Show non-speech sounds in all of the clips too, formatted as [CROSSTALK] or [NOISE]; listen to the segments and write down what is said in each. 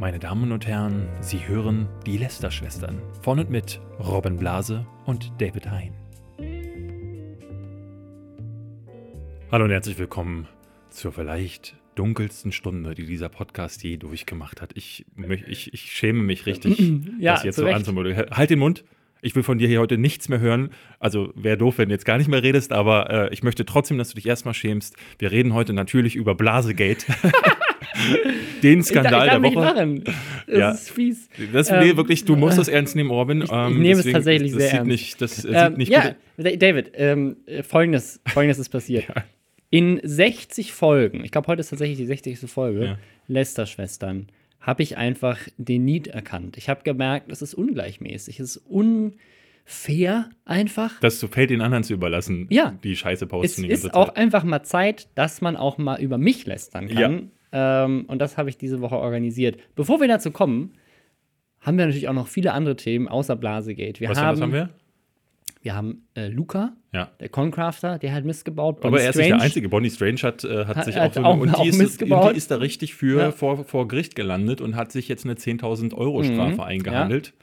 Meine Damen und Herren, Sie hören die Lester-Schwestern von und mit Robin Blase und David Hein. Hallo und herzlich willkommen zur vielleicht dunkelsten Stunde, die dieser Podcast je durchgemacht hat. Ich, ich, ich schäme mich richtig, [CLEARS THROAT] Ja, das jetzt so anzumoderieren. Halt den Mund. Ich will von dir hier heute nichts mehr hören. Also wäre doof, wenn du jetzt gar nicht mehr redest, aber äh, ich möchte trotzdem, dass du dich erstmal schämst. Wir reden heute natürlich über Blasegate. [LAUGHS] [LAUGHS] Den Skandal ich, darf der nicht Woche. lachen. Das [LAUGHS] Ja. ist fies. Das, Ähm, nee, wirklich, du musst das ernst nehmen, Robin. ich Ähm, nehme es tatsächlich sehr sieht ernst. Nicht, das äh, Ähm, sieht nicht ja, David, ähm, äh, folgendes, folgendes ist passiert. [LAUGHS] In 60 Folgen, ich glaube, heute ist tatsächlich die 60. Folge, Ja. Lester-Schwestern, habe ich einfach den Need erkannt. Ich habe gemerkt, es ist ungleichmäßig, es ist unfair einfach. Das fällt den anderen zu überlassen, Ja. die Scheiße Es posten die ganze ist auch einfach mal Zeit, dass man auch mal über mich lästern kann. Ähm, und das habe ich diese Woche organisiert. Bevor wir dazu kommen, haben wir natürlich auch noch viele andere Themen außer Blasegate. Wir Was, haben, was haben wir? Wir haben äh, Luca, Ja. der Concrafter, der hat Mist gebaut. Aber Bonnie er ist nicht der. Einzige. Bonnie Strange hat, äh, hat Hat- sich hat auch so auch- und auch die, ist, Mist und die ist da richtig für Ja. vor, vor Gericht gelandet und hat sich jetzt eine 10.000 Euro Mhm. Strafe eingehandelt.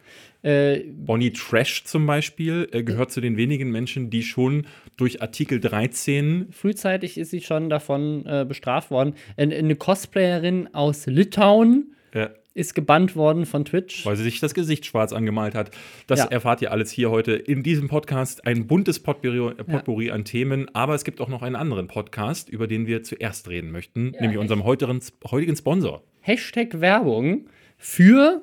Äh, Bonnie Trash zum Beispiel äh, gehört zu den wenigen Menschen, die schon durch Artikel 13 frühzeitig ist sie schon davon äh, bestraft worden. Eine Cosplayerin aus Litauen äh, ist gebannt worden von Twitch. weil sie sich das Gesicht schwarz angemalt hat. Das Ja. erfahrt ihr alles hier heute in diesem Podcast. Ein buntes Potpourri, äh, Potpourri an Themen, aber es gibt auch noch einen anderen Podcast, über den wir zuerst reden möchten, nämlich unserem heutigen, heutigen Sponsor. Hashtag Werbung für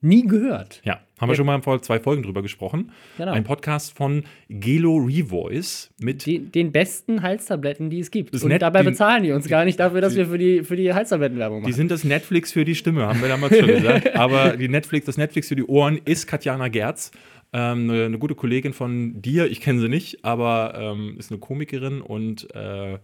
nie gehört. Ja, haben wir schon mal vor zwei Folgen drüber gesprochen. Genau. Ein Podcast von Gelo Revoice mit Die, den besten Halstabletten, die es gibt. Und nett, dabei die- bezahlen die uns gar nicht dafür, dass die- wir für die, für die Halstablettenwerbung Die machen. sind das Netflix für die Stimme, haben wir damals schon [LAUGHS] gesagt. Aber die Netflix, das Netflix für die Ohren ist Katjana Gerz. Ähm, eine, eine gute Kollegin von dir, ich kenne sie nicht, aber ähm, ist eine Komikerin und äh,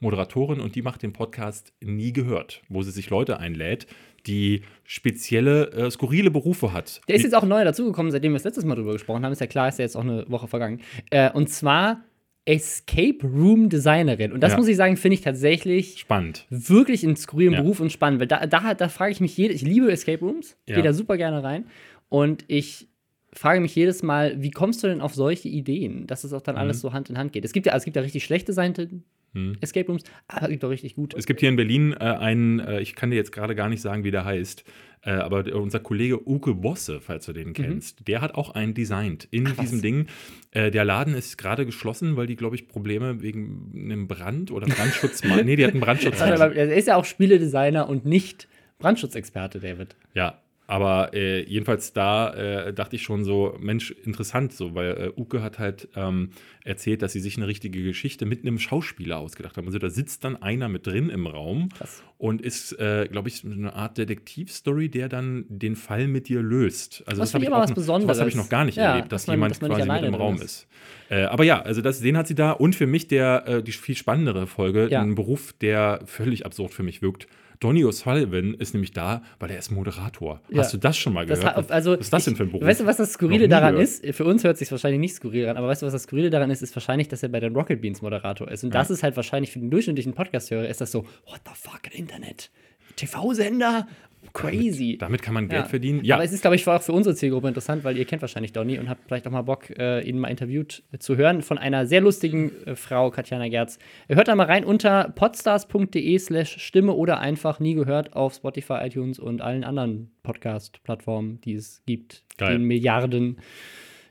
Moderatorin und die macht den Podcast Nie gehört, wo sie sich Leute einlädt, die spezielle, äh, skurrile Berufe hat. Der ist jetzt auch neu dazugekommen, seitdem wir das letztes Mal drüber gesprochen haben. Ist ja klar, ist ja jetzt auch eine Woche vergangen. Äh, und zwar Escape Room Designerin. Und das Ja. muss ich sagen, finde ich tatsächlich spannend. wirklich einen skurrilen Ja. Beruf und spannend. Weil da, da, da frage ich mich, jede, ich liebe Escape Rooms, Ja. gehe da super gerne rein. Und ich frage mich jedes Mal, wie kommst du denn auf solche Ideen, dass es auch dann Mhm. alles so Hand in Hand geht? Es gibt ja, es gibt ja richtig schlechte Seiten Mhm. Escape Rooms, aber es gibt auch richtig gute. Es gibt hier in Berlin äh, einen, äh, ich kann dir jetzt gerade gar nicht sagen, wie der heißt, äh, aber unser Kollege Uke Bosse, falls du den kennst, der hat auch einen designt in Mhm. was? diesem Ding. Äh, der Laden ist gerade geschlossen, weil die, glaube ich, Probleme wegen einem Brand oder Brandschutz [LAUGHS] nee, die hatten Brandschutz. Aber er ist ja auch Spieledesigner und nicht Brandschutzexperte, David. Ja, aber äh, jedenfalls da äh, dachte ich schon so, Mensch, interessant so, weil äh, Uke hat halt ähm, erzählt, dass sie sich eine richtige Geschichte mit einem Schauspieler ausgedacht haben. Also da sitzt dann einer mit drin im Raum Krass. und ist, äh, glaube ich, eine Art Detektivstory, der dann den Fall mit dir löst. Also Das das habe ich auch was noch- Besonderes. sowas habe ich noch gar nicht Ja, erlebt, dass, dass man- jemand dass quasi mit im Raum ist. ist. Äh, aber ja, also das, den hat sie da und für mich der äh, die viel spannendere Folge, Ja. ein Beruf, der völlig absurd für mich wirkt. Donny O'Sullivan ist nämlich da, weil er ist Moderator. Ja. Hast du das schon mal Das gehört? hat, also, was ist das denn ich- für ein Beruf? Weißt du, was das Skurrile daran gehört. ist? Für uns hört sich wahrscheinlich nicht skurril an, aber weißt du, was das Skurrile daran ist? Ist wahrscheinlich, dass er bei den Rocket Beans Moderator ist. Und das ist halt wahrscheinlich für den durchschnittlichen Podcast-Hörer ist das so, what the fuck, Internet? TV-Sender? Crazy. Damit kann man Geld Ja. verdienen. Ja, Aber es ist, glaube ich, auch für unsere Zielgruppe interessant, weil ihr kennt wahrscheinlich Donny und habt vielleicht auch mal Bock, äh, ihn mal interviewt zu hören von einer sehr lustigen äh, Frau, Katjana Gerz. Hört da mal rein unter podstars.de slash Stimme oder einfach nie gehört auf Spotify, iTunes und allen anderen Podcast-Plattformen, die es gibt. Geil. Den Milliarden.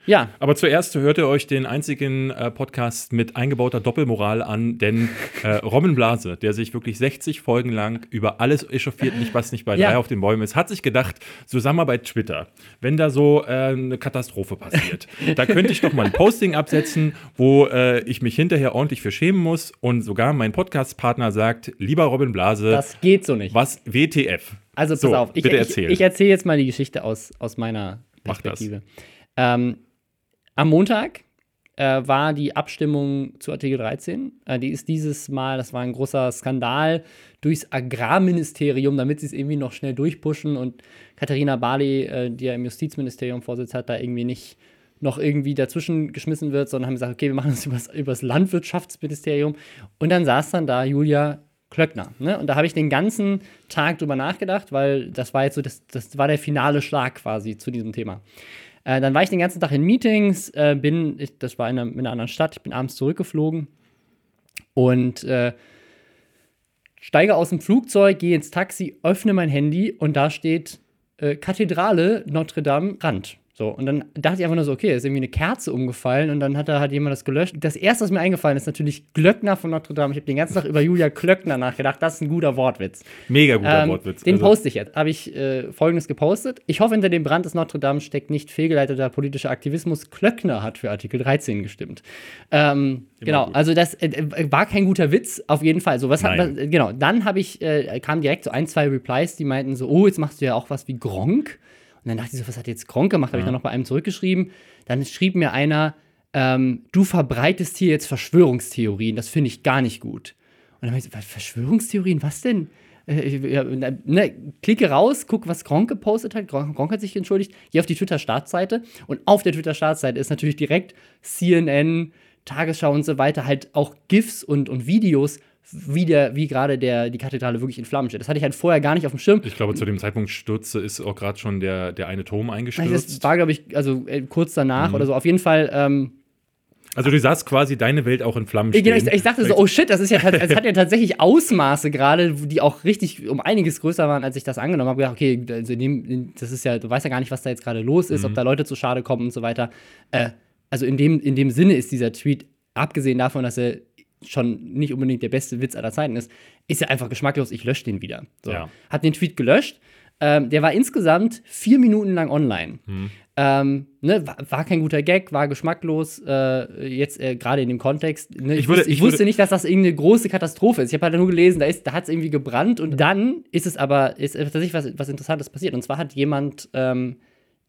Ja, aber zuerst hört ihr euch den einzigen äh, Podcast mit eingebauter Doppelmoral an, denn äh, Robin Blase, der sich wirklich 60 Folgen lang über alles echauffiert, nicht was nicht bei Ja. drei auf den Bäumen ist, hat sich gedacht, wir bei Twitter, wenn da so äh, eine Katastrophe passiert, [LAUGHS] da könnte ich doch mal ein Posting absetzen, wo äh, ich mich hinterher ordentlich für schämen muss und sogar mein Podcast-Partner sagt, lieber Robin Blase, das geht so nicht. was WTF? Also pass So, auf, ich, bitte ich, erzähl. ich erzähle jetzt mal die Geschichte aus, aus meiner Mach das. Perspektive. Ähm, am Montag äh, war die Abstimmung zu Artikel 13. Äh, die ist dieses Mal, das war ein großer Skandal durchs Agrarministerium, damit sie es irgendwie noch schnell durchpushen und Katharina Barley, äh, die ja im Justizministerium Vorsitz hat, da irgendwie nicht noch irgendwie dazwischen geschmissen wird, sondern haben gesagt, okay, wir machen das [LAUGHS] übers, übers Landwirtschaftsministerium. Und dann saß dann da Julia Klöckner. Ne? Und da habe ich den ganzen Tag drüber nachgedacht, weil das war jetzt so, das, das war der finale Schlag quasi zu diesem Thema. Äh, dann war ich den ganzen Tag in Meetings, äh, bin, ich, das war in einer, in einer, anderen Stadt, ich bin abends zurückgeflogen und äh, steige aus dem Flugzeug, gehe ins Taxi, öffne mein Handy und da steht äh, Kathedrale Notre Dame Rand. So, und dann dachte ich einfach nur so, okay, ist irgendwie eine Kerze umgefallen und dann hat da hat jemand das gelöscht. Das erste, was mir eingefallen ist, natürlich Glöckner von Notre Dame. Ich habe den ganzen Tag über Julia Klöckner nachgedacht. Das ist ein guter Wortwitz. Mega guter ähm, Wortwitz. Den also. poste ich jetzt. Habe ich äh, folgendes gepostet. Ich hoffe, hinter dem Brand des Notre Dame steckt nicht fehlgeleiteter politischer Aktivismus. Klöckner hat für Artikel 13 gestimmt. Ähm, genau, gut. also das äh, war kein guter Witz, auf jeden Fall. So, was, hat, was genau, dann habe ich, äh, kam direkt so ein, zwei Replies, die meinten so, oh, jetzt machst du ja auch was wie Gronk. Und dann dachte ich so, was hat jetzt Gronk gemacht? Habe ich dann noch bei einem zurückgeschrieben. Dann schrieb mir einer, ähm, du verbreitest hier jetzt Verschwörungstheorien, das finde ich gar nicht gut. Und dann habe ich so, Verschwörungstheorien, was denn? Äh, ne, klicke raus, guck, was Gronk gepostet hat. Gronk, Gronk hat sich entschuldigt. Geh auf die Twitter-Startseite und auf der Twitter-Startseite ist natürlich direkt CNN, Tagesschau und so weiter, halt auch GIFs und, und Videos wie, der, wie gerade der, die Kathedrale wirklich in Flammen steht. Das hatte ich halt vorher gar nicht auf dem Schirm. Ich glaube, zu dem Zeitpunkt stürzte ist auch gerade schon der, der eine Turm eingestürzt. Das war, glaube ich, also äh, kurz danach mhm. oder so. Auf jeden Fall. Ähm, also du sahst quasi deine Welt auch in Flammen stehen. Genau, ich, ich dachte so, oh shit, das ist ja, es hat ja tatsächlich Ausmaße gerade, die auch richtig um einiges größer waren, als ich das angenommen habe. Gedacht, okay, also dem, das ist ja, du weißt ja gar nicht, was da jetzt gerade los ist, mhm. ob da Leute zu Schade kommen und so weiter. Äh, also in dem, in dem Sinne ist dieser Tweet, abgesehen davon, dass er schon nicht unbedingt der beste Witz aller Zeiten ist, ist ja einfach geschmacklos. Ich lösche den wieder. So. Ja. Hat den Tweet gelöscht. Ähm, der war insgesamt vier Minuten lang online. Hm. Ähm, ne, war, war, kein guter Gag, war geschmacklos, äh, jetzt äh, gerade in dem Kontext. Ne, ich, würde, wusste, ich, ich wusste nicht, dass das irgendeine große Katastrophe ist. Ich habe halt nur gelesen, da, da hat es irgendwie gebrannt und dann ist es aber, ist tatsächlich was, was Interessantes passiert. Und zwar hat jemand, ähm,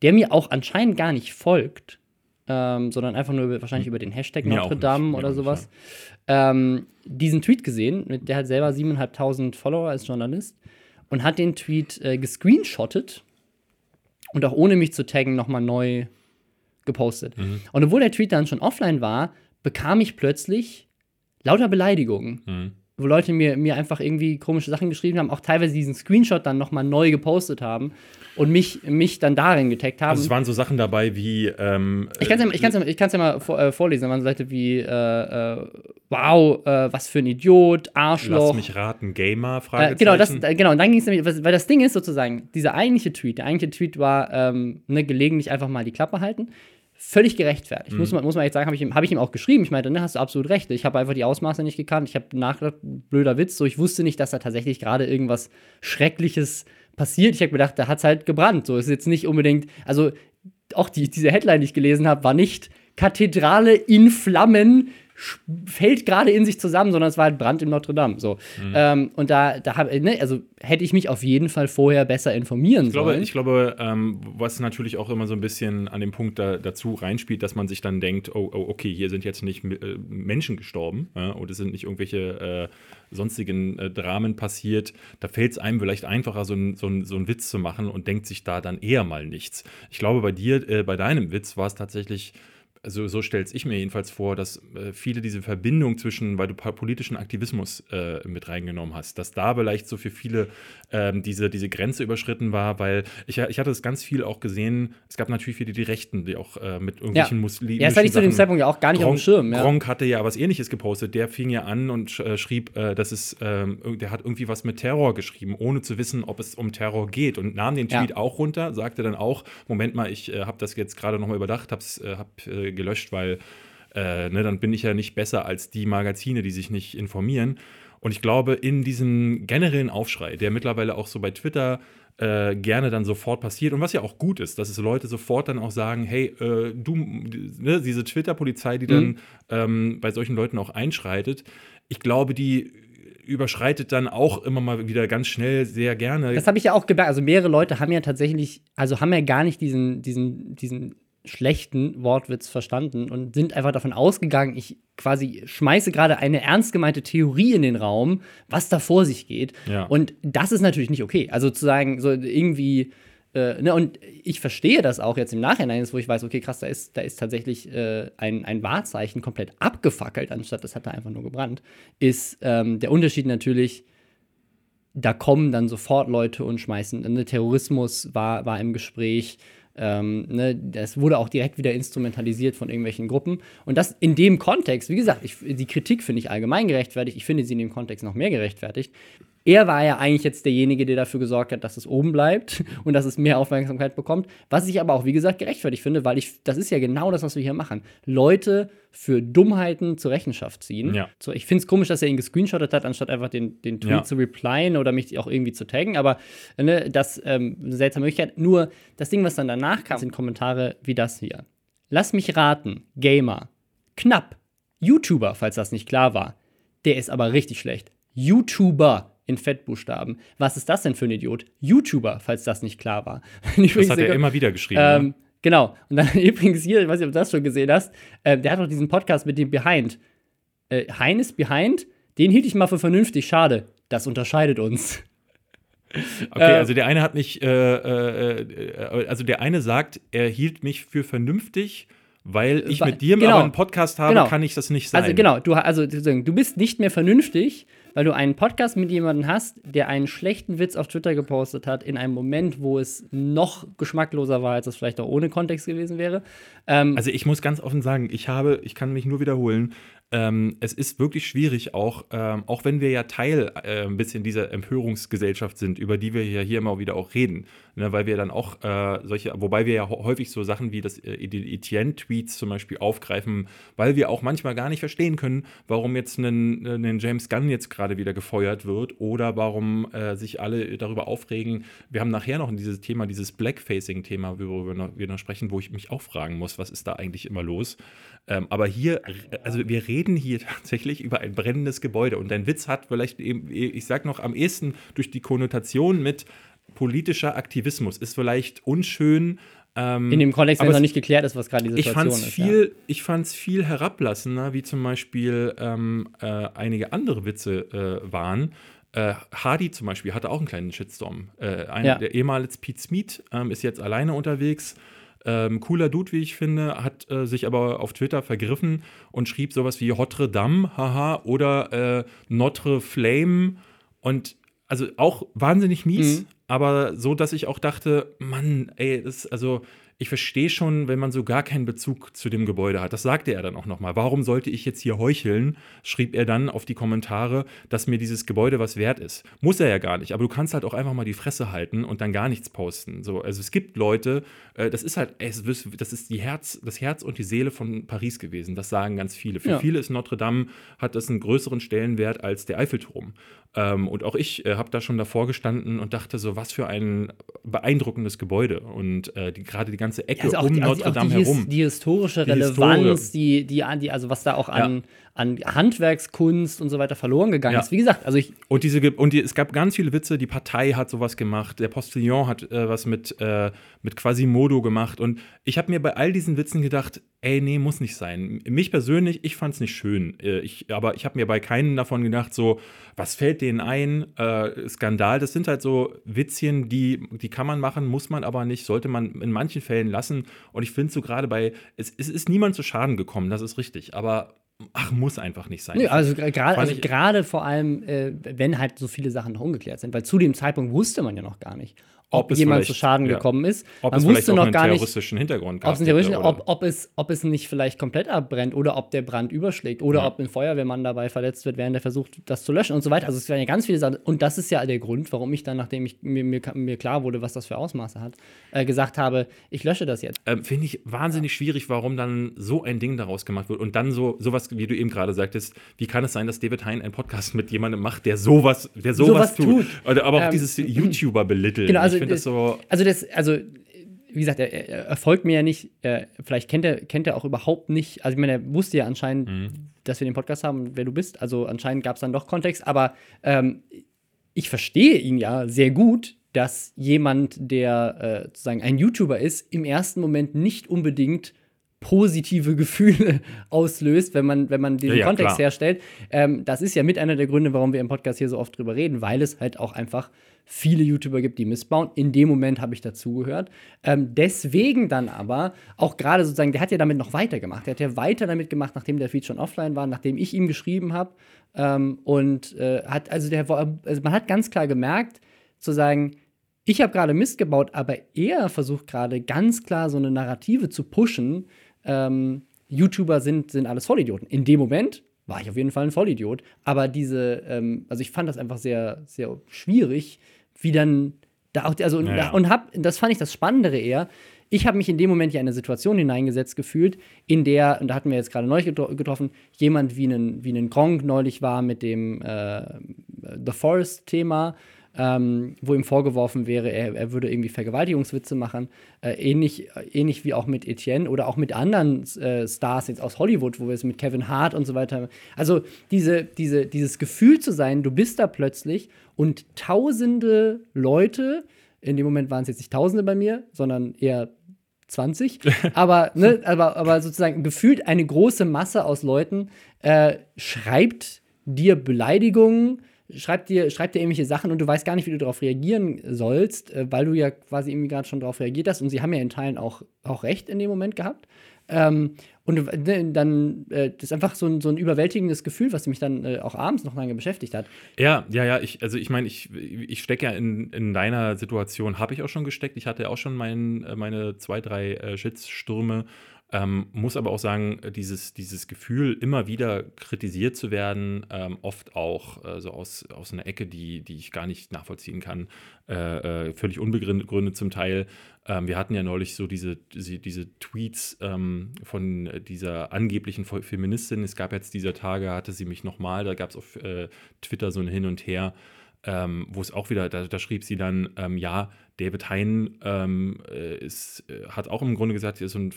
der mir auch anscheinend gar nicht folgt, ähm, sondern einfach nur über, wahrscheinlich über den Hashtag Mir Notre Dame oder sowas, ähm, diesen Tweet gesehen. Der hat selber 7.500 Follower als Journalist und hat den Tweet äh, gescreenshottet und auch ohne mich zu taggen nochmal neu gepostet. Mhm. Und obwohl der Tweet dann schon offline war, bekam ich plötzlich lauter Beleidigungen. Mhm wo Leute mir, mir einfach irgendwie komische Sachen geschrieben haben, auch teilweise diesen Screenshot dann nochmal neu gepostet haben und mich, mich dann darin getaggt haben. Also es waren so Sachen dabei wie. Ähm, ich kann es ja, ich kann's ja, ich kann's ja mal vor, äh, vorlesen. Da waren so Seite wie: äh, äh, Wow, äh, was für ein Idiot, Arschloch. Lass mich raten, Gamer? Äh, genau, das, genau, und dann ging es nämlich, weil das Ding ist sozusagen, dieser eigentliche Tweet, der eigentliche Tweet war, ähm, ne, gelegentlich einfach mal die Klappe halten völlig gerechtfertigt. Mhm. Muss, man, muss man jetzt sagen, habe ich, ihm, hab ich ihm auch geschrieben. Ich meinte, ne, hast du absolut recht. Ich habe einfach die Ausmaße nicht gekannt. Ich habe nachgedacht, blöder Witz. So, ich wusste nicht, dass da tatsächlich gerade irgendwas Schreckliches passiert. Ich habe gedacht, da hat es halt gebrannt. So ist jetzt nicht unbedingt. Also, auch die, diese Headline, die ich gelesen habe, war nicht Kathedrale in Flammen fällt gerade in sich zusammen, sondern es war halt Brand in Notre Dame. So. Mhm. Ähm, und da, da habe ne, also hätte ich mich auf jeden Fall vorher besser informieren ich glaube, sollen. Ich glaube, ähm, was natürlich auch immer so ein bisschen an dem Punkt da, dazu reinspielt, dass man sich dann denkt, oh, oh okay, hier sind jetzt nicht äh, Menschen gestorben ja, oder es sind nicht irgendwelche äh, sonstigen äh, Dramen passiert. Da fällt es einem vielleicht einfacher, so, ein, so, ein, so einen Witz zu machen und denkt sich da dann eher mal nichts. Ich glaube, bei dir, äh, bei deinem Witz war es tatsächlich also so stelle ich mir jedenfalls vor, dass äh, viele diese Verbindung zwischen, weil du politischen Aktivismus äh, mit reingenommen hast, dass da vielleicht so für viele ähm, diese, diese Grenze überschritten war, weil ich, ich hatte es ganz viel auch gesehen, es gab natürlich viele die Rechten, die auch äh, mit irgendwelchen ja. Muslimen. Ja, das hatte ich zu dem Zeitpunkt ja auch gar nicht Gronk, auf dem Schirm. Ja. Gronk hatte ja was ähnliches gepostet, der fing ja an und äh, schrieb, äh, dass es, ähm, der hat irgendwie was mit Terror geschrieben, ohne zu wissen, ob es um Terror geht und nahm den Tweet ja. auch runter, sagte dann auch, Moment mal, ich äh, habe das jetzt gerade nochmal überdacht, habe es hab, gelöscht, weil äh, ne, dann bin ich ja nicht besser als die Magazine, die sich nicht informieren. Und ich glaube, in diesem generellen Aufschrei, der mittlerweile auch so bei Twitter äh, gerne dann sofort passiert und was ja auch gut ist, dass es Leute sofort dann auch sagen, hey, äh, du, ne, diese Twitter-Polizei, die dann mhm. ähm, bei solchen Leuten auch einschreitet, ich glaube, die überschreitet dann auch immer mal wieder ganz schnell sehr gerne. Das habe ich ja auch gemerkt. Also mehrere Leute haben ja tatsächlich, also haben ja gar nicht diesen, diesen, diesen schlechten Wortwitz verstanden und sind einfach davon ausgegangen, ich quasi schmeiße gerade eine ernst gemeinte Theorie in den Raum, was da vor sich geht. Ja. Und das ist natürlich nicht okay. Also zu sagen, so irgendwie, äh, ne, und ich verstehe das auch jetzt im Nachhinein, wo ich weiß, okay, krass, da ist, da ist tatsächlich äh, ein, ein Wahrzeichen komplett abgefackelt, anstatt das hat da einfach nur gebrannt, ist ähm, der Unterschied natürlich, da kommen dann sofort Leute und schmeißen. Ne, Terrorismus war, war im Gespräch. Ähm, ne, das wurde auch direkt wieder instrumentalisiert von irgendwelchen Gruppen. Und das in dem Kontext, wie gesagt, ich, die Kritik finde ich allgemein gerechtfertigt. Ich finde sie in dem Kontext noch mehr gerechtfertigt. Er war ja eigentlich jetzt derjenige, der dafür gesorgt hat, dass es oben bleibt [LAUGHS] und dass es mehr Aufmerksamkeit bekommt. Was ich aber auch, wie gesagt, gerechtfertigt finde, weil ich, das ist ja genau das, was wir hier machen. Leute für Dummheiten zur Rechenschaft ziehen. Ja. So, ich finde es komisch, dass er ihn gescreenshottet hat, anstatt einfach den, den Tweet Ja. zu replyen oder mich auch irgendwie zu taggen. Aber ne, das ähm, eine seltsame Möglichkeit. Nur das Ding, was dann danach kam, sind Kommentare wie das hier. Lass mich raten, Gamer. Knapp. YouTuber, falls das nicht klar war. Der ist aber richtig schlecht. YouTuber in Fettbuchstaben. Was ist das denn für ein Idiot? YouTuber, falls das nicht klar war. [LAUGHS] Das hat er immer wieder geschrieben. Ähm, ne? Genau. Und dann [LAUGHS] übrigens hier, ich weiß nicht, ob du das schon gesehen hast, äh, der hat doch diesen Podcast mit dem Behind. Äh, Heines Behind, den hielt ich mal für vernünftig. Schade. Das unterscheidet uns. [LAUGHS] Okay, äh, also der eine hat nicht, äh, äh, äh, also der eine sagt, er hielt mich für vernünftig, weil ich mit dir genau. aber einen Podcast habe, Genau. kann ich das nicht sein. Also genau, du, also, du bist nicht mehr vernünftig, weil du einen Podcast mit jemandem hast, der einen schlechten Witz auf Twitter gepostet hat, in einem Moment, wo es noch geschmackloser war, als es vielleicht auch ohne Kontext gewesen wäre. Ähm, Also ich muss ganz offen sagen, ich habe, ich kann mich nur wiederholen, ähm, es ist wirklich schwierig auch, ähm, auch wenn wir ja Teil äh, ein bisschen dieser Empörungsgesellschaft sind, über die wir ja hier immer wieder auch reden, ne, weil wir dann auch äh, solche, wobei wir ja häufig so Sachen wie das äh, die Etienne-Tweets zum Beispiel aufgreifen, weil wir auch manchmal gar nicht verstehen können, warum jetzt ein, ein James Gunn jetzt gerade wieder gefeuert wird oder warum äh, sich alle darüber aufregen. Wir haben nachher noch dieses Thema, dieses Blackfacing-Thema, worüber wir noch, wir noch sprechen, wo ich mich auch fragen muss, was ist da eigentlich immer los? Ähm, aber hier, also wir reden hier tatsächlich über ein brennendes Gebäude und dein Witz hat vielleicht eben, ich sag noch am ehesten durch die Konnotation mit politischer Aktivismus, ist vielleicht unschön. Ähm, in dem Kontext, wenn aber es noch es- nicht geklärt ist, was gerade die ich Situation fand's ist. viel, ich fand's viel herablassender, wie zum Beispiel ähm, äh, einige andere Witze äh, waren. Äh, Hardy zum Beispiel hatte auch einen kleinen Shitstorm. Äh, einer Ja. der ehemals Pete Smith ähm, ist jetzt alleine unterwegs. Ähm, cooler Dude, wie ich finde, hat äh, sich aber auf Twitter vergriffen und schrieb sowas wie Notre Dame, haha, oder äh, Notre Flame. Und also auch wahnsinnig mies, Mhm. aber so, dass ich auch dachte, Mann, ey, das, also ich verstehe schon, wenn man so gar keinen Bezug zu dem Gebäude hat. Das sagte er dann auch nochmal. Warum sollte ich jetzt hier heucheln? Schrieb er dann auf die Kommentare, dass mir dieses Gebäude was wert ist. Muss er ja gar nicht, aber du kannst halt auch einfach mal die Fresse halten und dann gar nichts posten. So, also es gibt Leute, äh, das ist halt, das ist die Herz, das Herz und die Seele von Paris gewesen. Das sagen ganz viele. Für Ja. viele ist Notre Dame, hat das einen größeren Stellenwert als der Eiffelturm. Ähm, und auch ich äh, habe da schon davor gestanden und dachte so, was für ein beeindruckendes Gebäude. Und äh, die, gerade die ganze Ecke Also um die, also Notre Dame die, herum. die historische Die Relevanz, die, die, die, also was da auch an, an Handwerkskunst und so weiter verloren gegangen Ja. ist. Wie gesagt, also ich, Und, diese, und es gab ganz viele Witze, die Partei hat sowas gemacht, der Postillon hat äh, was mit, äh, mit Quasimodo gemacht. Und ich habe mir bei all diesen Witzen gedacht, ey, nee, muss nicht sein. Mich persönlich, ich fand es nicht schön. Äh, ich, aber ich habe mir bei keinen davon gedacht, so, was fällt denen ein? Äh, Skandal. Das sind halt so Witzchen, die, die kann man machen, muss man aber nicht, sollte man in manchen Fällen lassen. Und ich finde so gerade bei, es, es ist niemand zu Schaden gekommen, das ist richtig. Aber ach, muss einfach nicht sein. Nee, also gra- gerade also vor allem, äh, wenn halt so viele Sachen noch ungeklärt sind, weil zu dem Zeitpunkt wusste man ja noch gar nicht, ob, Ob es jemand zu Schaden ja. gekommen ist. Ob man es vielleicht wusste noch gar nicht, terroristischen Hintergrund ob ob, ob, es, ob es nicht vielleicht komplett abbrennt oder ob der Brand überschlägt oder Ja. ob ein Feuerwehrmann dabei verletzt wird, während er versucht, das zu löschen und so weiter. Also es werden ja ganz viele Sachen. Und das ist ja der Grund, warum ich dann, nachdem ich, mir, mir, mir klar wurde, was das für Ausmaße hat, äh, gesagt habe, ich lösche das jetzt. Ähm, Finde ich wahnsinnig schwierig, warum dann so ein Ding daraus gemacht wird. Und dann so sowas, wie du eben gerade sagtest, wie kann es sein, dass David Hein einen Podcast mit jemandem macht, der sowas, der sowas, Sowas tut. tut. Oder, aber auch Ähm, dieses YouTuber belitteln. Genau, also finde das so. Also das, also wie gesagt, er, er er folgt mir ja nicht. Äh, vielleicht kennt er, kennt er auch überhaupt nicht. Also ich meine, er wusste ja anscheinend, Mhm. dass wir den Podcast haben, und wer du bist. Also anscheinend gab es dann doch Kontext. Aber ähm, ich verstehe ihn ja sehr gut, dass jemand, der äh, sozusagen ein YouTuber ist, im ersten Moment nicht unbedingt positive [LAUGHS] Gefühle auslöst, wenn man, wenn man diesen Ja, ja, Kontext klar. herstellt. Ähm, das ist ja mit einer der Gründe, warum wir im Podcast hier so oft drüber reden, weil es halt auch einfach viele YouTuber gibt, die missbauen. In dem Moment habe ich dazugehört. Ähm, deswegen dann aber auch gerade sozusagen, der hat ja damit noch weitergemacht. Der hat ja weiter damit gemacht, nachdem der Feed schon offline war, nachdem ich ihm geschrieben habe. Ähm, und äh, hat, also, der, also man hat ganz klar gemerkt, zu sagen, ich habe gerade Mist gebaut, aber er versucht gerade ganz klar so eine Narrative zu pushen. Ähm, YouTuber sind, sind alles Vollidioten. In dem Moment war ich auf jeden Fall ein Vollidiot. Aber diese, ähm, also ich fand das einfach sehr, sehr schwierig, wie dann da auch, also Ja, ja. und hab, das fand ich das Spannendere eher. Ich habe mich in dem Moment ja in eine Situation hineingesetzt gefühlt, in der, und da hatten wir jetzt gerade neu getro- getroffen, jemand wie einen, wie einen Gronk neulich war mit dem äh, The Forest-Thema, ähm, wo ihm vorgeworfen wäre, er, er würde irgendwie Vergewaltigungswitze machen. Äh, ähnlich, ähnlich wie auch mit Etienne oder auch mit anderen äh, Stars jetzt aus Hollywood, wo wir es mit Kevin Hart und so weiter. Also diese, diese, dieses Gefühl zu sein, du bist da plötzlich und tausende Leute, in dem Moment waren es jetzt nicht Tausende bei mir, sondern eher 20, [LAUGHS] aber, ne, aber, aber sozusagen gefühlt eine große Masse aus Leuten äh, schreibt dir Beleidigungen, schreibt dir, schreibt dir irgendwelche Sachen und du weißt gar nicht, wie du darauf reagieren sollst, äh, weil du ja quasi irgendwie gerade schon darauf reagiert hast und sie haben ja in Teilen auch, auch recht in dem Moment gehabt. Ähm, und äh, dann, äh, das ist einfach so ein, so ein überwältigendes Gefühl, was mich dann äh, auch abends noch lange beschäftigt hat. Ja, ja, ja, ich, also ich meine, ich, ich stecke ja in, in deiner Situation, habe ich auch schon gesteckt. Ich hatte auch schon mein, äh, meine zwei, drei äh, Shitstürme. Ähm, muss aber auch sagen, dieses, dieses Gefühl, immer wieder kritisiert zu werden, ähm, oft auch äh, so aus, aus einer Ecke, die, die ich gar nicht nachvollziehen kann, äh, äh, völlig unbegründet zum Teil. Ähm, wir hatten ja neulich so diese, diese, diese Tweets ähm, von dieser angeblichen Fe- Feministin. Es gab jetzt dieser Tage, hatte sie mich nochmal, da gab es auf äh, Twitter so ein Hin und Her, ähm, wo es auch wieder, da, da schrieb sie dann, ähm, ja, David Hein ähm, äh, ist, äh, hat auch im Grunde gesagt, er ist so ein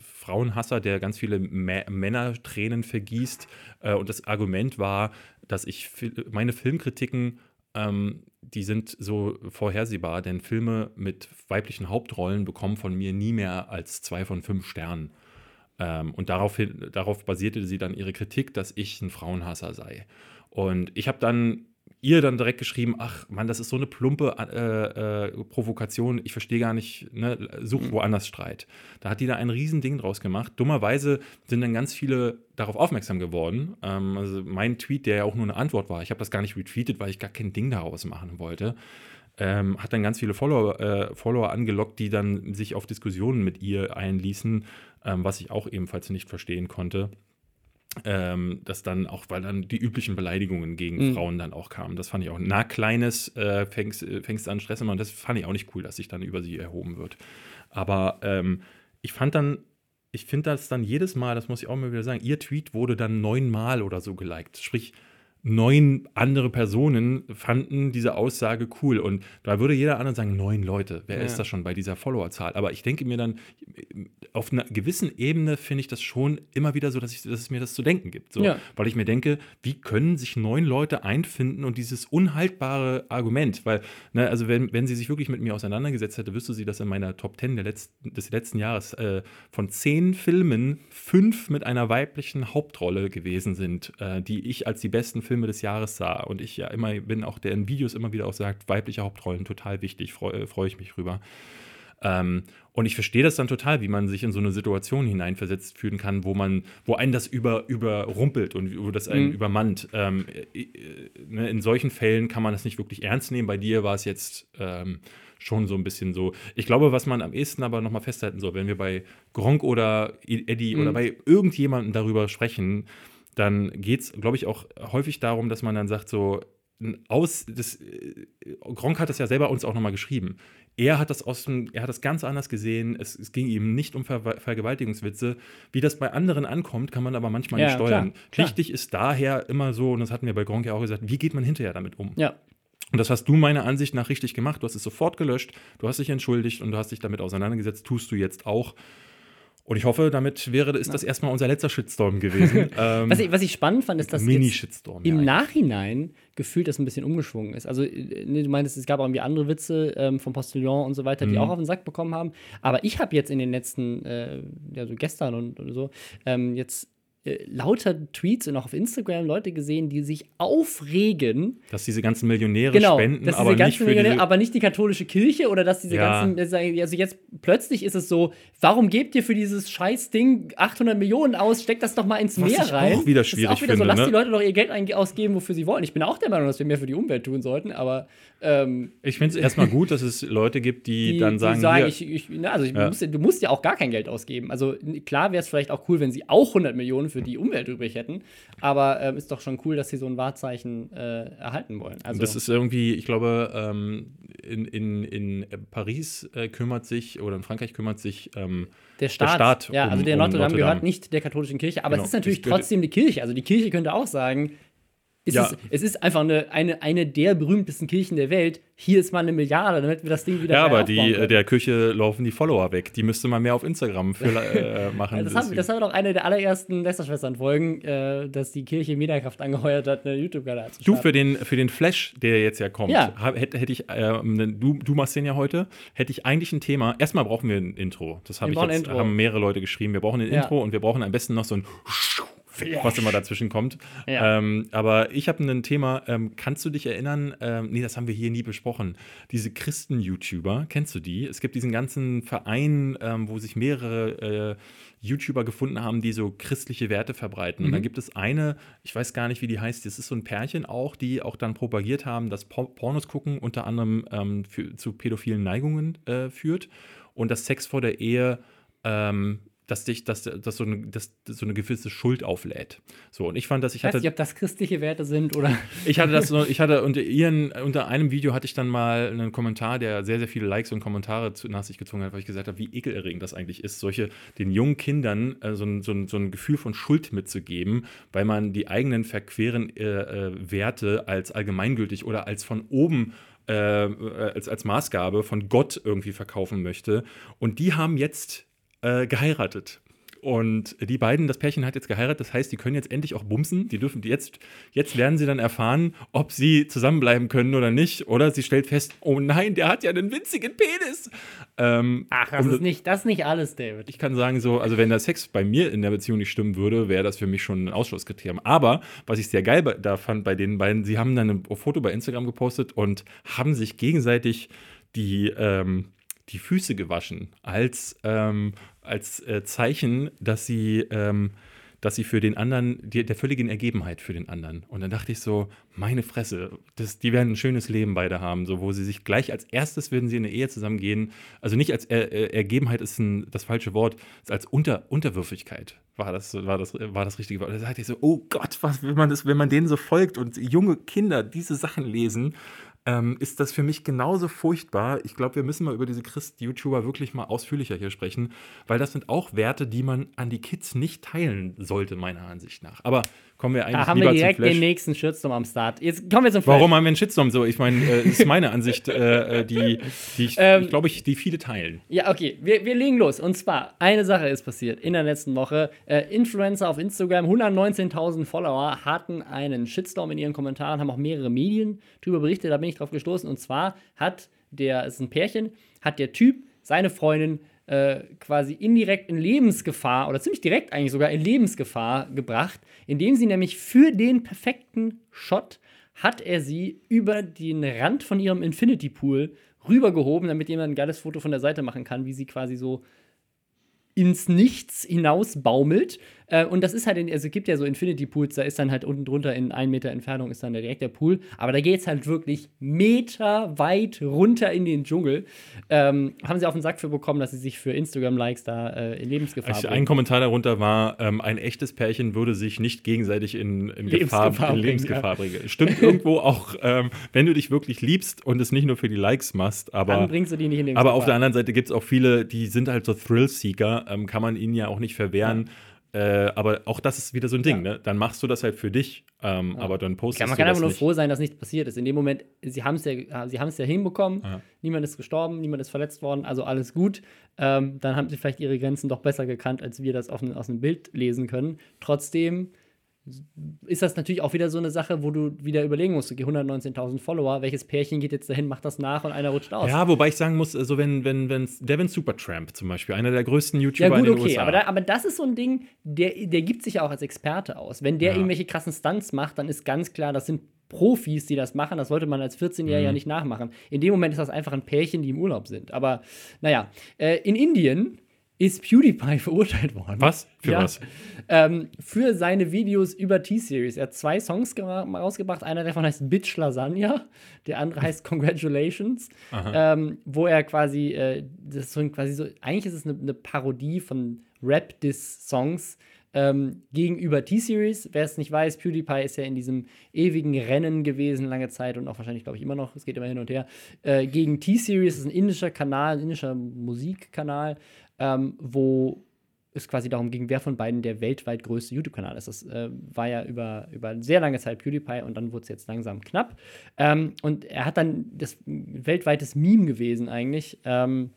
Frauenhasser, der ganz viele Mä Männertränen vergießt. Äh, und das Argument war, dass ich meine Filmkritiken ähm, die sind so vorhersehbar, denn Filme mit weiblichen Hauptrollen bekommen von mir nie mehr als zwei von fünf Sternen. Ähm, und daraufhin, darauf basierte sie dann ihre Kritik, dass ich ein Frauenhasser sei. Und ich habe dann ihr dann direkt geschrieben, ach Mann, das ist so eine plumpe äh, äh, Provokation, ich verstehe gar nicht, ne, such woanders Streit. Da hat die da ein Riesending draus gemacht. Dummerweise sind dann ganz viele darauf aufmerksam geworden. Ähm, also mein Tweet, der ja auch nur eine Antwort war, ich habe das gar nicht retweetet, weil ich gar kein Ding daraus machen wollte, ähm, hat dann ganz viele Follower, äh, Follower angelockt, die dann sich auf Diskussionen mit ihr einließen, ähm, was ich auch ebenfalls nicht verstehen konnte. Ähm, dass dann auch, weil dann die üblichen Beleidigungen gegen Mhm. Frauen dann auch kamen. Das fand ich auch. Na, Kleines äh, fängst, äh, fängst an Stress immer und das fand ich auch nicht cool, dass sich dann über sie erhoben wird. Aber ähm, ich fand dann, ich finde das dann jedes Mal, das muss ich auch mal wieder sagen, ihr Tweet wurde dann neunmal oder so geliked. Sprich, neun andere Personen fanden diese Aussage cool. Und da würde jeder andere sagen, neun Leute, wer Ja. ist das schon bei dieser Followerzahl? Aber ich denke mir dann, auf einer gewissen Ebene finde ich das schon immer wieder so, dass, ich, dass es mir das zu denken gibt. So. Ja. Weil ich mir denke, wie können sich neun Leute einfinden und dieses unhaltbare Argument, weil, ne, also wenn, wenn sie sich wirklich mit mir auseinandergesetzt hätte, wüsste sie, dass in meiner Top 10 der letzten, des letzten Jahres äh, von zehn Filmen fünf mit einer weiblichen Hauptrolle gewesen sind, äh, die ich als die besten Filme des Jahres sah. Und ich ja immer bin, auch der in Videos immer wieder auch sagt, weibliche Hauptrollen total wichtig, freue freu ich mich rüber. Ähm, und ich verstehe das dann total, wie man sich in so eine Situation hineinversetzt fühlen kann, wo man, wo einen das über, überrumpelt und wo das einen Mhm. übermannt. Ähm, äh, äh, ne, in solchen Fällen kann man das nicht wirklich ernst nehmen. Bei dir war es jetzt ähm, schon so ein bisschen so. Ich glaube, was man am ehesten aber nochmal festhalten soll, wenn wir bei Gronk oder Eddie Mhm. oder bei irgendjemandem darüber sprechen, dann geht es, glaube ich, auch häufig darum, dass man dann sagt, so, aus, das, äh, Gronk hat das ja selber uns auch nochmal geschrieben. Er hat das aus dem, er hat das ganz anders gesehen. Es, es ging ihm nicht um Ver Vergewaltigungswitze. Wie das bei anderen ankommt, kann man aber manchmal Ja, nicht steuern. klar, klar. Wichtig ist daher immer so, und das hatten wir bei Gronk ja auch gesagt, wie geht man hinterher damit um? Ja. Und das hast du meiner Ansicht nach richtig gemacht. Du hast es sofort gelöscht, du hast dich entschuldigt und du hast dich damit auseinandergesetzt. Tust du jetzt auch. Und ich hoffe, damit wäre ist das erstmal unser letzter Shitstorm gewesen. [LAUGHS] ähm, Was ich, was ich spannend fand, ist, dass Mini-Shitstorm. im ja. Nachhinein gefühlt das ein bisschen umgeschwungen ist. Also, äh, ne, du meintest, es gab auch irgendwie andere Witze ähm, vom Postillon und so weiter, die Mhm. auch auf den Sack bekommen haben. Aber ich habe jetzt in den letzten, äh, ja, so gestern und, und so, ähm, jetzt äh, lauter Tweets und auch auf Instagram Leute gesehen, die sich aufregen. Dass diese ganzen Millionäre Genau, spenden, dass diese aber nicht ganzen für Millionäre, aber nicht die katholische Kirche oder dass diese Ja. ganzen, also jetzt plötzlich ist es so, warum gebt ihr für dieses scheiß Ding 800 Millionen aus, steckt das doch mal ins Was Meer ich rein. auch wieder das ist schwierig auch wieder so, finde, lasst ne? die Leute doch ihr Geld ausgeben, wofür sie wollen. Ich bin auch der Meinung, dass wir mehr für die Umwelt tun sollten, aber ähm, ich finde es erstmal gut, dass es Leute gibt, die, die, dann sagen, die sagen hier, ich, ich, na, also ich Ja. muss, du musst ja auch gar kein Geld ausgeben. Also klar wäre es vielleicht auch cool, wenn sie auch 100 Millionen für die Umwelt übrig hätten, aber ähm, ist doch schon cool, dass sie so ein Wahrzeichen äh, erhalten wollen. Also das ist irgendwie, ich glaube, ähm, in, in, in Paris äh, kümmert sich, oder in Frankreich kümmert sich ähm, der Staat, Staat ja, um- also der um Notre Dame Notre Dame. gehört nicht der katholischen Kirche, aber Genau, es ist natürlich trotzdem die Kirche. Also die Kirche könnte auch sagen, es, Ja. ist, es ist einfach eine, eine, eine der berühmtesten Kirchen der Welt. Hier ist mal eine Milliarde, damit wir das Ding wieder Ja, aber die, äh, können. der Küche laufen die Follower weg. Die müsste man mehr auf Instagram für, [LAUGHS] äh, machen. Das, haben, das war doch eine der allerersten Lästerschwestern-Folgen, äh, dass die Kirche Mediakraft angeheuert hat, eine YouTube-Kanal zu Du, starten. für den, für den Flash, der jetzt ja kommt, Ja. hab- hätte, hätte ich, ähm, du, du machst den ja heute, hätte ich eigentlich ein Thema. Erstmal brauchen wir ein Intro. Das Wir ich jetzt, haben mehrere Leute geschrieben. Wir brauchen ein Ja. Intro und wir brauchen am besten noch so ein was immer dazwischen kommt. Ja. Ähm, aber ich habe ein Thema, ähm, kannst du dich erinnern, ähm, nee, das haben wir hier nie besprochen, diese Christen-YouTuber, kennst du die? Es gibt diesen ganzen Verein, ähm, wo sich mehrere äh, YouTuber gefunden haben, die so christliche Werte verbreiten. Und dann gibt es eine, ich weiß gar nicht, wie die heißt, das ist so ein Pärchen auch, die auch dann propagiert haben, dass Por Pornos gucken unter anderem ähm, für, zu pädophilen Neigungen äh, führt und dass Sex vor der Ehe ähm, dass dich, dass, dass so eine, dass, so eine gewisse Schuld auflädt. So, und ich fand, dass ich Ich weiß hatte, nicht, ob das christliche Werte sind oder. ich hatte das [LAUGHS] so, ich hatte unter ihren, unter einem Video hatte ich dann mal einen Kommentar, der sehr, sehr viele Likes und Kommentare zu, nach sich gezogen hat, weil ich gesagt habe, wie ekelerregend das eigentlich ist, solche, den jungen Kindern äh, so, ein, so, ein, so ein Gefühl von Schuld mitzugeben, weil man die eigenen verqueren äh, äh, Werte als allgemeingültig oder als von oben äh, als, als Maßgabe von Gott irgendwie verkaufen möchte. Und die haben jetzt äh, geheiratet. Und die beiden, das Pärchen hat jetzt geheiratet, das heißt, die können jetzt endlich auch bumsen. Die dürfen jetzt, jetzt werden sie dann erfahren, ob sie zusammenbleiben können oder nicht. Oder sie stellt fest, oh nein, der hat ja einen winzigen Penis. Ähm, Ach, das um- ist nicht, das ist nicht alles, David. ich kann sagen, so, also wenn der Sex bei mir in der Beziehung nicht stimmen würde, wäre das für mich schon ein Ausschlusskriterium. Aber was ich sehr geil da fand bei den beiden, sie haben dann ein Foto bei Instagram gepostet und haben sich gegenseitig die, ähm, die Füße gewaschen als, ähm, als äh, Zeichen, dass sie, ähm, dass sie für den anderen, die, der völligen Ergebenheit für den anderen. Und dann dachte ich so, meine Fresse, das, die werden ein schönes Leben beide haben, so wo sie sich gleich als erstes würden sie in eine Ehe zusammengehen. Also nicht als er, äh, Ergebenheit ist ein, das falsche Wort, als Unter, Unterwürfigkeit war das, war das, war das richtige Wort. Da dachte ich so, oh Gott, was, wenn man das, wenn man denen so folgt und junge Kinder diese Sachen lesen, ähm, ist das für mich genauso furchtbar. Ich glaube, wir müssen mal über diese Christ-YouTuber wirklich mal ausführlicher hier sprechen, weil das sind auch Werte, die man an die Kids nicht teilen sollte, meiner Ansicht nach. Aber kommen wir eigentlich Da haben wir direkt den nächsten Shitstorm am Start. Jetzt kommen wir zum Flash. Warum haben wir einen Shitstorm so? Ich meine, äh, ist meine Ansicht, äh, äh, die, die ich, Ähm, glaube, ich, die viele teilen. Ja, okay, wir, wir legen los. Und zwar, eine Sache ist passiert in der letzten Woche. Äh, Influencer auf Instagram, 119.000 Follower, hatten einen Shitstorm in ihren Kommentaren, haben auch mehrere Medien darüber berichtet, da bin ich drauf gestoßen. Und zwar hat der, ist ein Pärchen, hat der Typ seine Freundin äh, quasi indirekt in Lebensgefahr oder ziemlich direkt eigentlich sogar in Lebensgefahr gebracht, indem sie nämlich für den perfekten Shot hat er sie über den Rand von ihrem Infinity Pool rübergehoben, damit jemand ein geiles Foto von der Seite machen kann, wie sie quasi so ins Nichts hinaus baumelt. Äh, und das ist halt, in, also es gibt ja so Infinity Pools, da ist dann halt unten drunter in ein Meter Entfernung ist dann direkt der Pool. Aber da geht es halt wirklich Meter weit runter in den Dschungel. Ähm, haben sie auf den Sack für bekommen, dass sie sich für Instagram-Likes da äh, in Lebensgefahr Also bringen. ein Kommentar darunter war, ähm, ein echtes Pärchen würde sich nicht gegenseitig in, in, Lebensgefahr Gefahr, in bringen, Lebensgefahr bringen. Stimmt [LAUGHS] irgendwo auch, ähm, wenn du dich wirklich liebst und es nicht nur für die Likes machst, aber, Dann bringst du die nicht in Lebensgefahr. aber auf der anderen Seite gibt es auch viele, die sind halt so Thrill-Seeker, ähm, kann man ihnen ja auch nicht verwehren. Äh, aber auch das ist wieder so ein Ding, ne? Dann machst du das halt für dich, ähm, aber dann postest Ja, man du kann das einfach nur nicht. froh sein, dass nichts passiert ist. In dem Moment, sie haben es ja, sie haben es ja hinbekommen, Ja. niemand ist gestorben, niemand ist verletzt worden, also alles gut. Ähm, dann haben sie vielleicht ihre Grenzen doch besser gekannt, als wir das auf, aus einem Bild lesen können. Trotzdem ist das natürlich auch wieder so eine Sache, wo du wieder überlegen musst, okay, 119.000 Follower, welches Pärchen geht jetzt dahin, macht das nach und einer rutscht aus. Ja, wobei ich sagen muss, also wenn, wenn, wenn Devin Supertramp zum Beispiel, einer der größten YouTuber Ja, gut, in den okay, USA. aber, da, aber das ist so ein Ding, der, der gibt sich ja auch als Experte aus. Wenn der Ja. irgendwelche krassen Stunts macht, dann ist ganz klar, das sind Profis, die das machen. Das sollte man als 14-Jähriger Mhm. nicht nachmachen. In dem Moment ist das einfach ein Pärchen, die im Urlaub sind. Aber naja, äh, in Indien ist PewDiePie [LAUGHS] verurteilt worden. was? Für Ja. was? Ähm, für seine Videos über T-Series. Er hat zwei Songs rausgebracht. Einer davon heißt Bitch Lasagna, der andere heißt Congratulations, ähm, wo er quasi, äh, das ein, quasi so, eigentlich ist es eine, eine Parodie von Rap-Diss-Songs ähm, gegenüber T-Series. Wer es nicht weiß, PewDiePie ist ja in diesem ewigen Rennen gewesen lange Zeit und auch wahrscheinlich, glaube ich, immer noch, es geht immer hin und her, äh, gegen T-Series, ist ein indischer Kanal, ein indischer Musikkanal, ähm, wo es quasi darum ging, wer von beiden der weltweit größte YouTube-Kanal ist. Das äh, war ja über, über sehr lange Zeit PewDiePie und dann wurde es jetzt langsam knapp. Ähm, und er hat dann das weltweites Meme gewesen eigentlich, ähm,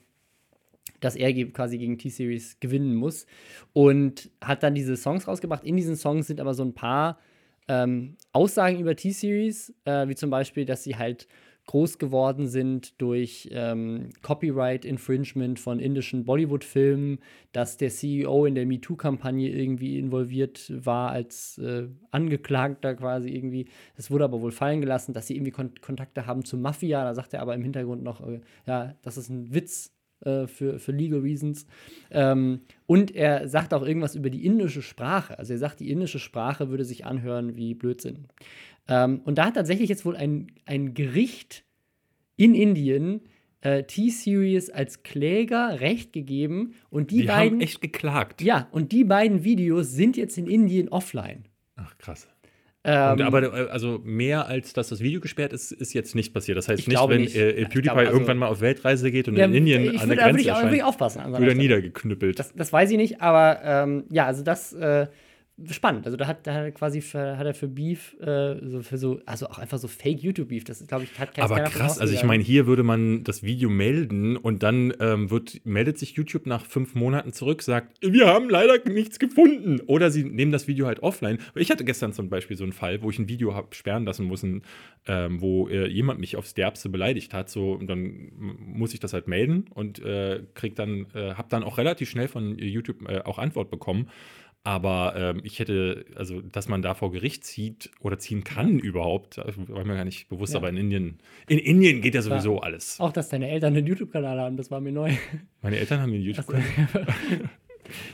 dass er quasi gegen T-Series gewinnen muss und hat dann diese Songs rausgebracht. In diesen Songs sind aber so ein paar ähm, Aussagen über T-Series, äh, wie zum Beispiel, dass sie halt groß geworden sind durch ähm, Copyright-Infringement von indischen Bollywood-Filmen, dass der CEO in der MeToo-Kampagne irgendwie involviert war als äh, Angeklagter quasi irgendwie. Das wurde aber wohl fallen gelassen, dass sie irgendwie Kon Kontakte haben zur Mafia. Da sagt er aber im Hintergrund noch, äh, ja, das ist ein Witz äh, für, für Legal Reasons. Ähm, und er sagt auch irgendwas über die indische Sprache. Also er sagt, die indische Sprache würde sich anhören wie Blödsinn. Ähm, und da hat tatsächlich jetzt wohl ein, ein Gericht in Indien äh, T-Series als Kläger Recht gegeben. Und die, Die beiden. haben echt geklagt. ja, und die beiden Videos sind jetzt in Indien offline. Ach, krass. Ähm, Und, aber äh, also mehr als dass das Video gesperrt ist, ist jetzt nicht passiert. Das heißt Ich nicht, wenn nicht. äh, PewDiePie glaube, also- irgendwann mal auf Weltreise geht und ja, in Indien ich an der da würde Grenze ich, auch- würde ich erscheint, aufpassen. er Stelle. niedergeknüppelt. Das, das weiß ich nicht, aber ähm, ja, also das äh, spannend. Also da hat, da hat er quasi für, hat er für Beef, äh, so für so, also auch einfach so Fake YouTube-Beef. Das glaube ich, hat kein Aber krass, also ich meine, hier würde man das Video melden und dann ähm, wird, meldet sich YouTube nach fünf Monaten zurück, sagt, wir haben leider nichts gefunden. Oder sie nehmen das Video halt offline. Ich hatte gestern zum Beispiel so einen Fall, wo ich ein Video habe sperren lassen müssen, ähm, wo äh, jemand mich aufs Derbste beleidigt hat. So, und dann muss ich das halt melden und äh, krieg dann, äh, habe dann auch relativ schnell von YouTube äh, auch Antwort bekommen. Aber ähm, ich hätte, also, dass man da vor Gericht zieht oder ziehen kann überhaupt, das war mir gar nicht bewusst. Ja. Aber in Indien, in Indien geht ja sowieso alles. Auch, dass deine Eltern einen YouTube-Kanal haben, das war mir neu. Meine Eltern haben den YouTube-Kanal. [LAUGHS]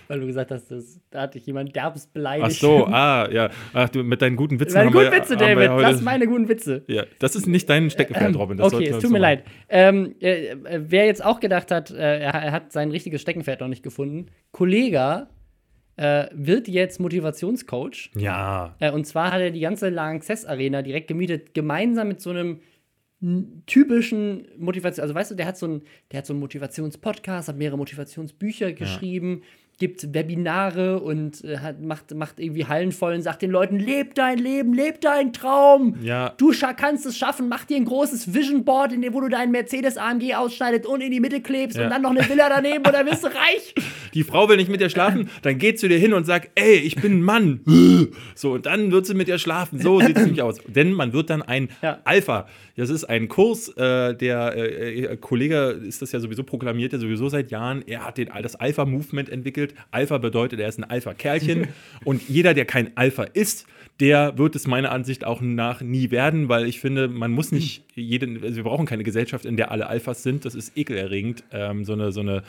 Weil du gesagt hast, das, da hat dich jemand derbst beleidigt. Ach so, ah, ja. Ach, du mit deinen guten Witzen Meine haben guten Witze, David. heute- Lass meine guten Witze. Ja, das ist nicht dein Steckenpferd, Robin. Das okay, es tut mir leid. Ähm, äh, äh, wer jetzt auch gedacht hat, äh, er, er hat sein richtiges Steckenpferd noch nicht gefunden, Kollega äh, wird jetzt Motivationscoach. Ja. Äh, und zwar hat er die ganze Lanxess Arena direkt gemietet, gemeinsam mit so einem typischen Motivation, also weißt du, der hat so einen, der hat so einen Motivationspodcast, hat mehrere Motivationsbücher geschrieben, gibt Webinare und äh, hat, macht, macht irgendwie Hallen voll und sagt den Leuten, leb dein Leben, leb deinen Traum. Ja. Du kannst es schaffen, mach dir ein großes Vision Board, in dem wo du deinen Mercedes AMG ausschneidest und in die Mitte klebst Ja. und dann noch eine Villa daneben und [LAUGHS] dann wirst du reich. Die Frau will nicht mit dir schlafen, [LAUGHS] dann geht zu dir hin und sagt, ey, ich bin ein Mann. [LAUGHS] So, und dann wird sie mit dir schlafen. So sieht es nämlich aus. Denn man wird dann ein Ja. Alpha. Das ist ein Kurs, äh, der äh, äh, Kollege ist das ja sowieso proklamiert, ja sowieso seit Jahren. Er hat den, das Alpha-Movement entwickelt. Alpha bedeutet, er ist ein Alpha-Kerlchen. [LAUGHS] und jeder, der kein Alpha ist, der wird es meiner Ansicht auch nach nie werden, weil ich finde, man muss nicht jeden, also wir brauchen keine Gesellschaft, in der alle Alphas sind. Das ist ekelerregend. Ähm, so eine, so eine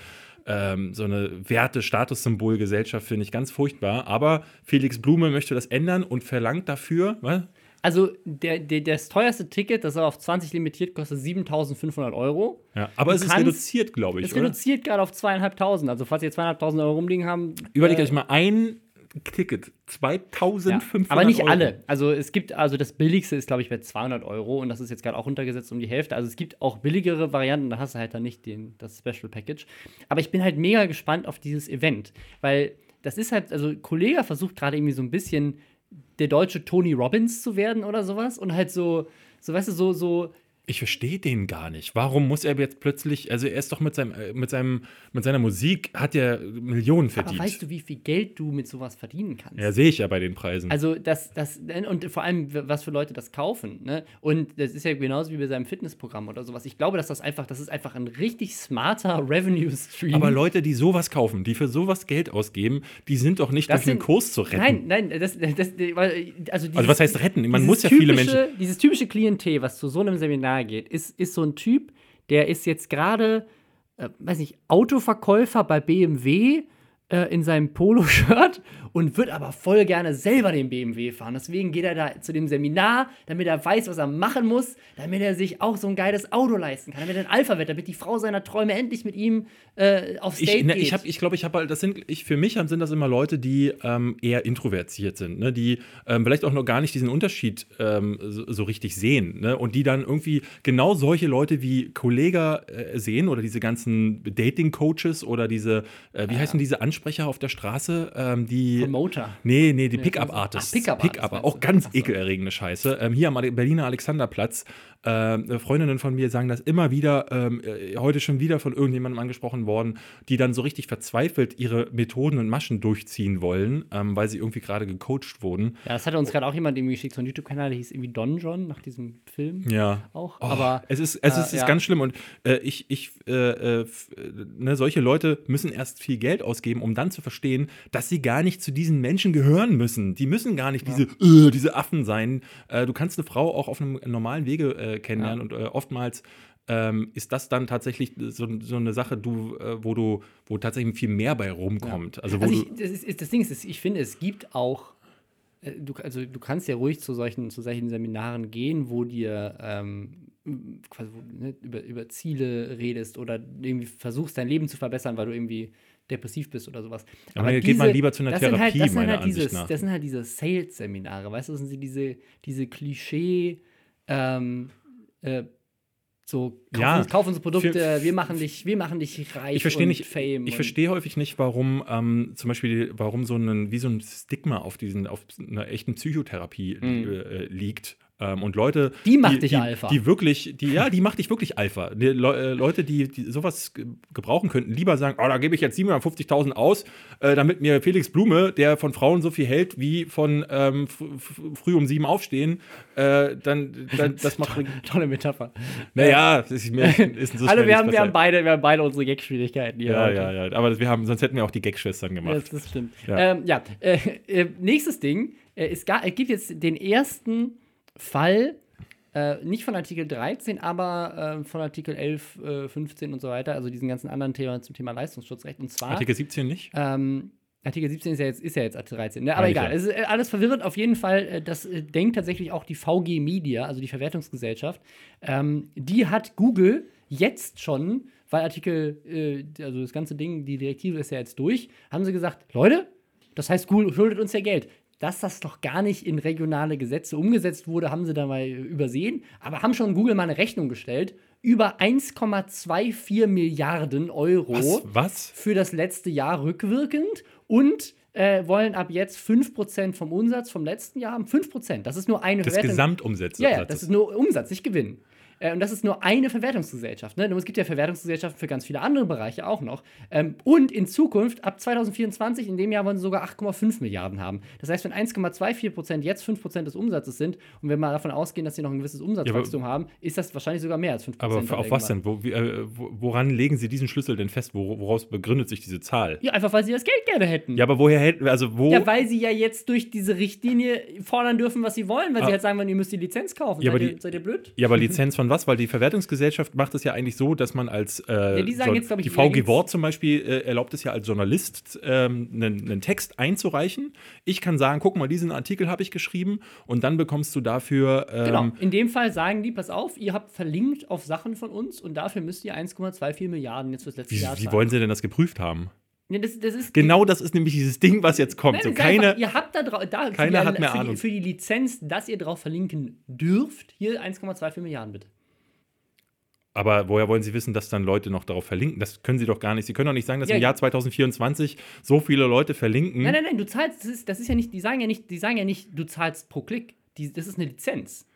ähm, so eine Werte-Statussymbol-Gesellschaft finde ich ganz furchtbar. Aber Felix Blume möchte das ändern und verlangt dafür, was? Also der, der, das teuerste Ticket, das er auf 20 limitiert, kostet 7500 Euro. Ja, aber Du es ist kannst- reduziert, glaube ich, Ist oder? reduziert gerade auf zweieinhalbtausend. Also falls ihr zweieinhalbtausend Euro rumliegen haben. Überlegt äh, euch mal ein Ticket, ja. 2500 Aber nicht Euro. alle. Also es gibt, also das billigste ist, glaube ich, bei 200 Euro und das ist jetzt gerade auch runtergesetzt um die Hälfte. Also es gibt auch billigere Varianten, da hast du halt dann nicht den, das Special Package. Aber ich bin halt mega gespannt auf dieses Event, weil das ist halt, also Kollega versucht gerade irgendwie so ein bisschen der deutsche Tony Robbins zu werden oder sowas und halt so, so weißt du, so, so Ich verstehe den gar nicht. Warum muss er jetzt plötzlich, also er ist doch mit, seinem, äh, mit, seinem, mit seiner Musik, hat er Millionen verdient. Aber weißt du, wie viel Geld du mit sowas verdienen kannst? ja, sehe ich ja bei den Preisen. Also das, das, und vor allem, was für Leute das kaufen. Ne? Und das ist ja genauso wie bei seinem Fitnessprogramm oder sowas. Ich glaube, dass das einfach, das ist einfach ein richtig smarter [LAUGHS] Revenue-Stream. Aber Leute, die sowas kaufen, die für sowas Geld ausgeben, die sind doch nicht Das durch sind- Kurs zu retten. Nein, nein, das, das, also, dieses, Also was heißt retten? Man muss ja viele Menschen. Dieses typische Klientel, was zu so einem Seminar geht, ist, ist so ein Typ, der ist jetzt gerade, äh, weiß nicht, Autoverkäufer bei BMW äh, in seinem Poloshirt und wird aber voll gerne selber den BMW fahren. Deswegen geht er da zu dem Seminar, damit er weiß, was er machen muss, damit er sich auch so ein geiles Auto leisten kann, damit er ein Alpha wird, damit die Frau seiner Träume endlich mit ihm äh, aufs Date Ich, ne, geht. ich, hab, ich glaube, ich habe halt, das sind, ich, für mich sind das immer Leute, die ähm, eher introvertiert sind, ne? die ähm, vielleicht auch noch gar nicht diesen Unterschied ähm, so, so richtig sehen ne? und die dann irgendwie genau solche Leute wie Kollega äh, sehen oder diese ganzen Dating-Coaches oder diese, äh, wie heißen diese Ansprecher auf der Straße, ähm, Promoter. Nee, nee, die Nee, ach, Pickup-Artists Pickup, meinst auch du? ganz ekelerregende Scheiße. Ähm, hier am Berliner Alexanderplatz, äh, Freundinnen von mir sagen das immer wieder, ähm, äh, heute schon wieder von irgendjemandem angesprochen worden, die dann so richtig verzweifelt ihre Methoden und Maschen durchziehen wollen, ähm, weil sie irgendwie gerade gecoacht wurden. Ja, das hatte uns gerade auch jemand irgendwie geschickt, so ein YouTube-Kanal, der hieß irgendwie Don John, nach diesem Film. Ja. Auch. Oh, aber es ist, es äh, ist, ist ja. ganz schlimm und äh, ich, ich äh, äh, äh, ne, solche Leute müssen erst viel Geld ausgeben, um dann zu verstehen, dass sie gar nicht zu diesen Menschen gehören müssen. Die müssen gar nicht diese, äh, diese Affen sein. Äh, du kannst eine Frau auch auf einem normalen Wege äh, kennenlernen und äh, oftmals ähm, ist das dann tatsächlich so, so eine Sache, du, äh, wo du, wo tatsächlich viel mehr bei rumkommt. Also wo also ich, das, ist, das Ding ist, ich finde, es gibt auch, äh, du, also du kannst ja ruhig zu solchen, zu solchen Seminaren gehen, wo dir ähm, quasi wo, ne, über, über Ziele redest oder irgendwie versuchst, dein Leben zu verbessern, weil du irgendwie depressiv bist oder sowas. Aber dann geht man lieber zu einer das halt, Therapie, das sind meiner halt Ansicht dieses, nach. Das sind halt diese Sales-Seminare, weißt du, das sind sie diese, diese Klischee, ähm, äh, so, kaufen, Ja, uns, kauf unsere Produkte, für- wir machen dich, wir machen dich reich ich verstehe und nicht, Fame. ich verstehe häufig nicht, warum ähm, zum Beispiel, warum so ein, wie so ein Stigma auf diesen, auf einer echten Psychotherapie äh, liegt. Ähm, und Leute. Die macht dich die, Alpha. Die wirklich, die, ja, die macht dich wirklich Alpha. Die, Le äh, Leute, die, die sowas ge gebrauchen könnten, lieber sagen, oh, da gebe ich jetzt 750.000 aus, äh, damit mir Felix Blume, der von Frauen so viel hält wie von ähm, fr fr- früh um sieben aufstehen, äh, dann, dann das macht. Tolle Metapher. naja, das ist, mir, [LAUGHS] ist so schnell wir haben, wir, haben beide, wir haben beide unsere Gag-Schwierigkeiten hier. Ja, heute. ja, ja. Aber wir haben, sonst hätten wir auch die Gag-Schwestern Ja, gemacht. Das, das stimmt. Ja. Ähm, ja. Äh, äh, nächstes Ding. Äh, es, ga, es gibt jetzt den ersten Fall, äh, nicht von Artikel 13, aber äh, von Artikel 11, äh, 15 und so weiter, also diesen ganzen anderen Themen zum Thema Leistungsschutzrecht. Und zwar. Artikel 17 nicht? Ähm, Artikel 17 ist ja jetzt, ist ja jetzt Artikel 13, ne? aber Eigentlich egal. ja. Es ist äh, alles verwirrend. Auf jeden Fall, äh, das äh, denkt tatsächlich auch die VG Media, also die Verwertungsgesellschaft. Ähm, die hat Google jetzt schon, weil Artikel, äh, also das ganze Ding, die Direktive ist ja jetzt durch, haben sie gesagt: Leute, das heißt, Google schuldet uns ja Geld. Dass das doch gar nicht in regionale Gesetze umgesetzt wurde, haben sie da mal übersehen, aber haben schon Google mal eine Rechnung gestellt über 1,24 Milliarden Euro Was? Was? für das letzte Jahr rückwirkend und äh, wollen ab jetzt 5% vom Umsatz vom letzten Jahr haben. 5%, das ist nur eine Des. Gesamtumsatzes. Ja, ja, das ist nur Umsatz, nicht Gewinn. Äh, und das ist nur eine Verwertungsgesellschaft. Ne? Es gibt ja Verwertungsgesellschaften für ganz viele andere Bereiche auch noch. Ähm, und in Zukunft, ab 2024, in dem Jahr wollen sie sogar 8,5 Milliarden haben. Das heißt, wenn 1,24 Prozent jetzt 5 Prozent des Umsatzes sind und wenn wir davon ausgehen, dass sie noch ein gewisses Umsatzwachstum haben, ist das wahrscheinlich sogar mehr als 5 aber Prozent. für- auf was denn? Wo, wie, äh, wo, woran legen Sie diesen Schlüssel denn fest? Wo, woraus begründet sich diese Zahl? Ja, einfach weil sie das Geld gerne hätten. Ja, aber woher hält, also wo? Ja, weil sie ja jetzt durch diese Richtlinie fordern dürfen, was sie wollen, weil Ah. sie halt sagen, wollen, ihr müsst die Lizenz kaufen. Ja, seid, aber ihr, die- seid ihr blöd? Ja, aber Lizenz von was? Weil die Verwertungsgesellschaft macht es ja eigentlich so, dass man als äh, die sagen jetzt, ich, die VG Wort zum Beispiel äh, erlaubt es ja als Journalist ähm, einen, einen Text einzureichen. Ich kann sagen, guck mal, diesen Artikel habe ich geschrieben und dann bekommst du dafür ähm, Genau. In dem Fall sagen die, pass auf, ihr habt verlinkt auf Sachen von uns und dafür müsst ihr 1,24 Milliarden jetzt fürs letzte Wie, Jahr wie zahlen. wollen sie denn das geprüft haben? Nee, das, das Genau das ist nämlich dieses Ding, was jetzt kommt. Nein, so keine, einfach, ihr habt da drauf, da, für keiner die, hat mehr für Ahnung. Die, für die Lizenz, dass ihr drauf verlinken dürft, hier 1,24 Milliarden bitte. Aber woher wollen Sie wissen, dass dann Leute noch darauf verlinken? Das können Sie doch gar nicht. Sie können doch nicht sagen, dass Ja, im Jahr 2024 so viele Leute verlinken. Nein, nein, nein, du zahlst, das ist, das ist ja nicht, die sagen ja nicht, die sagen ja nicht, du zahlst pro Klick. Die, das ist eine Lizenz.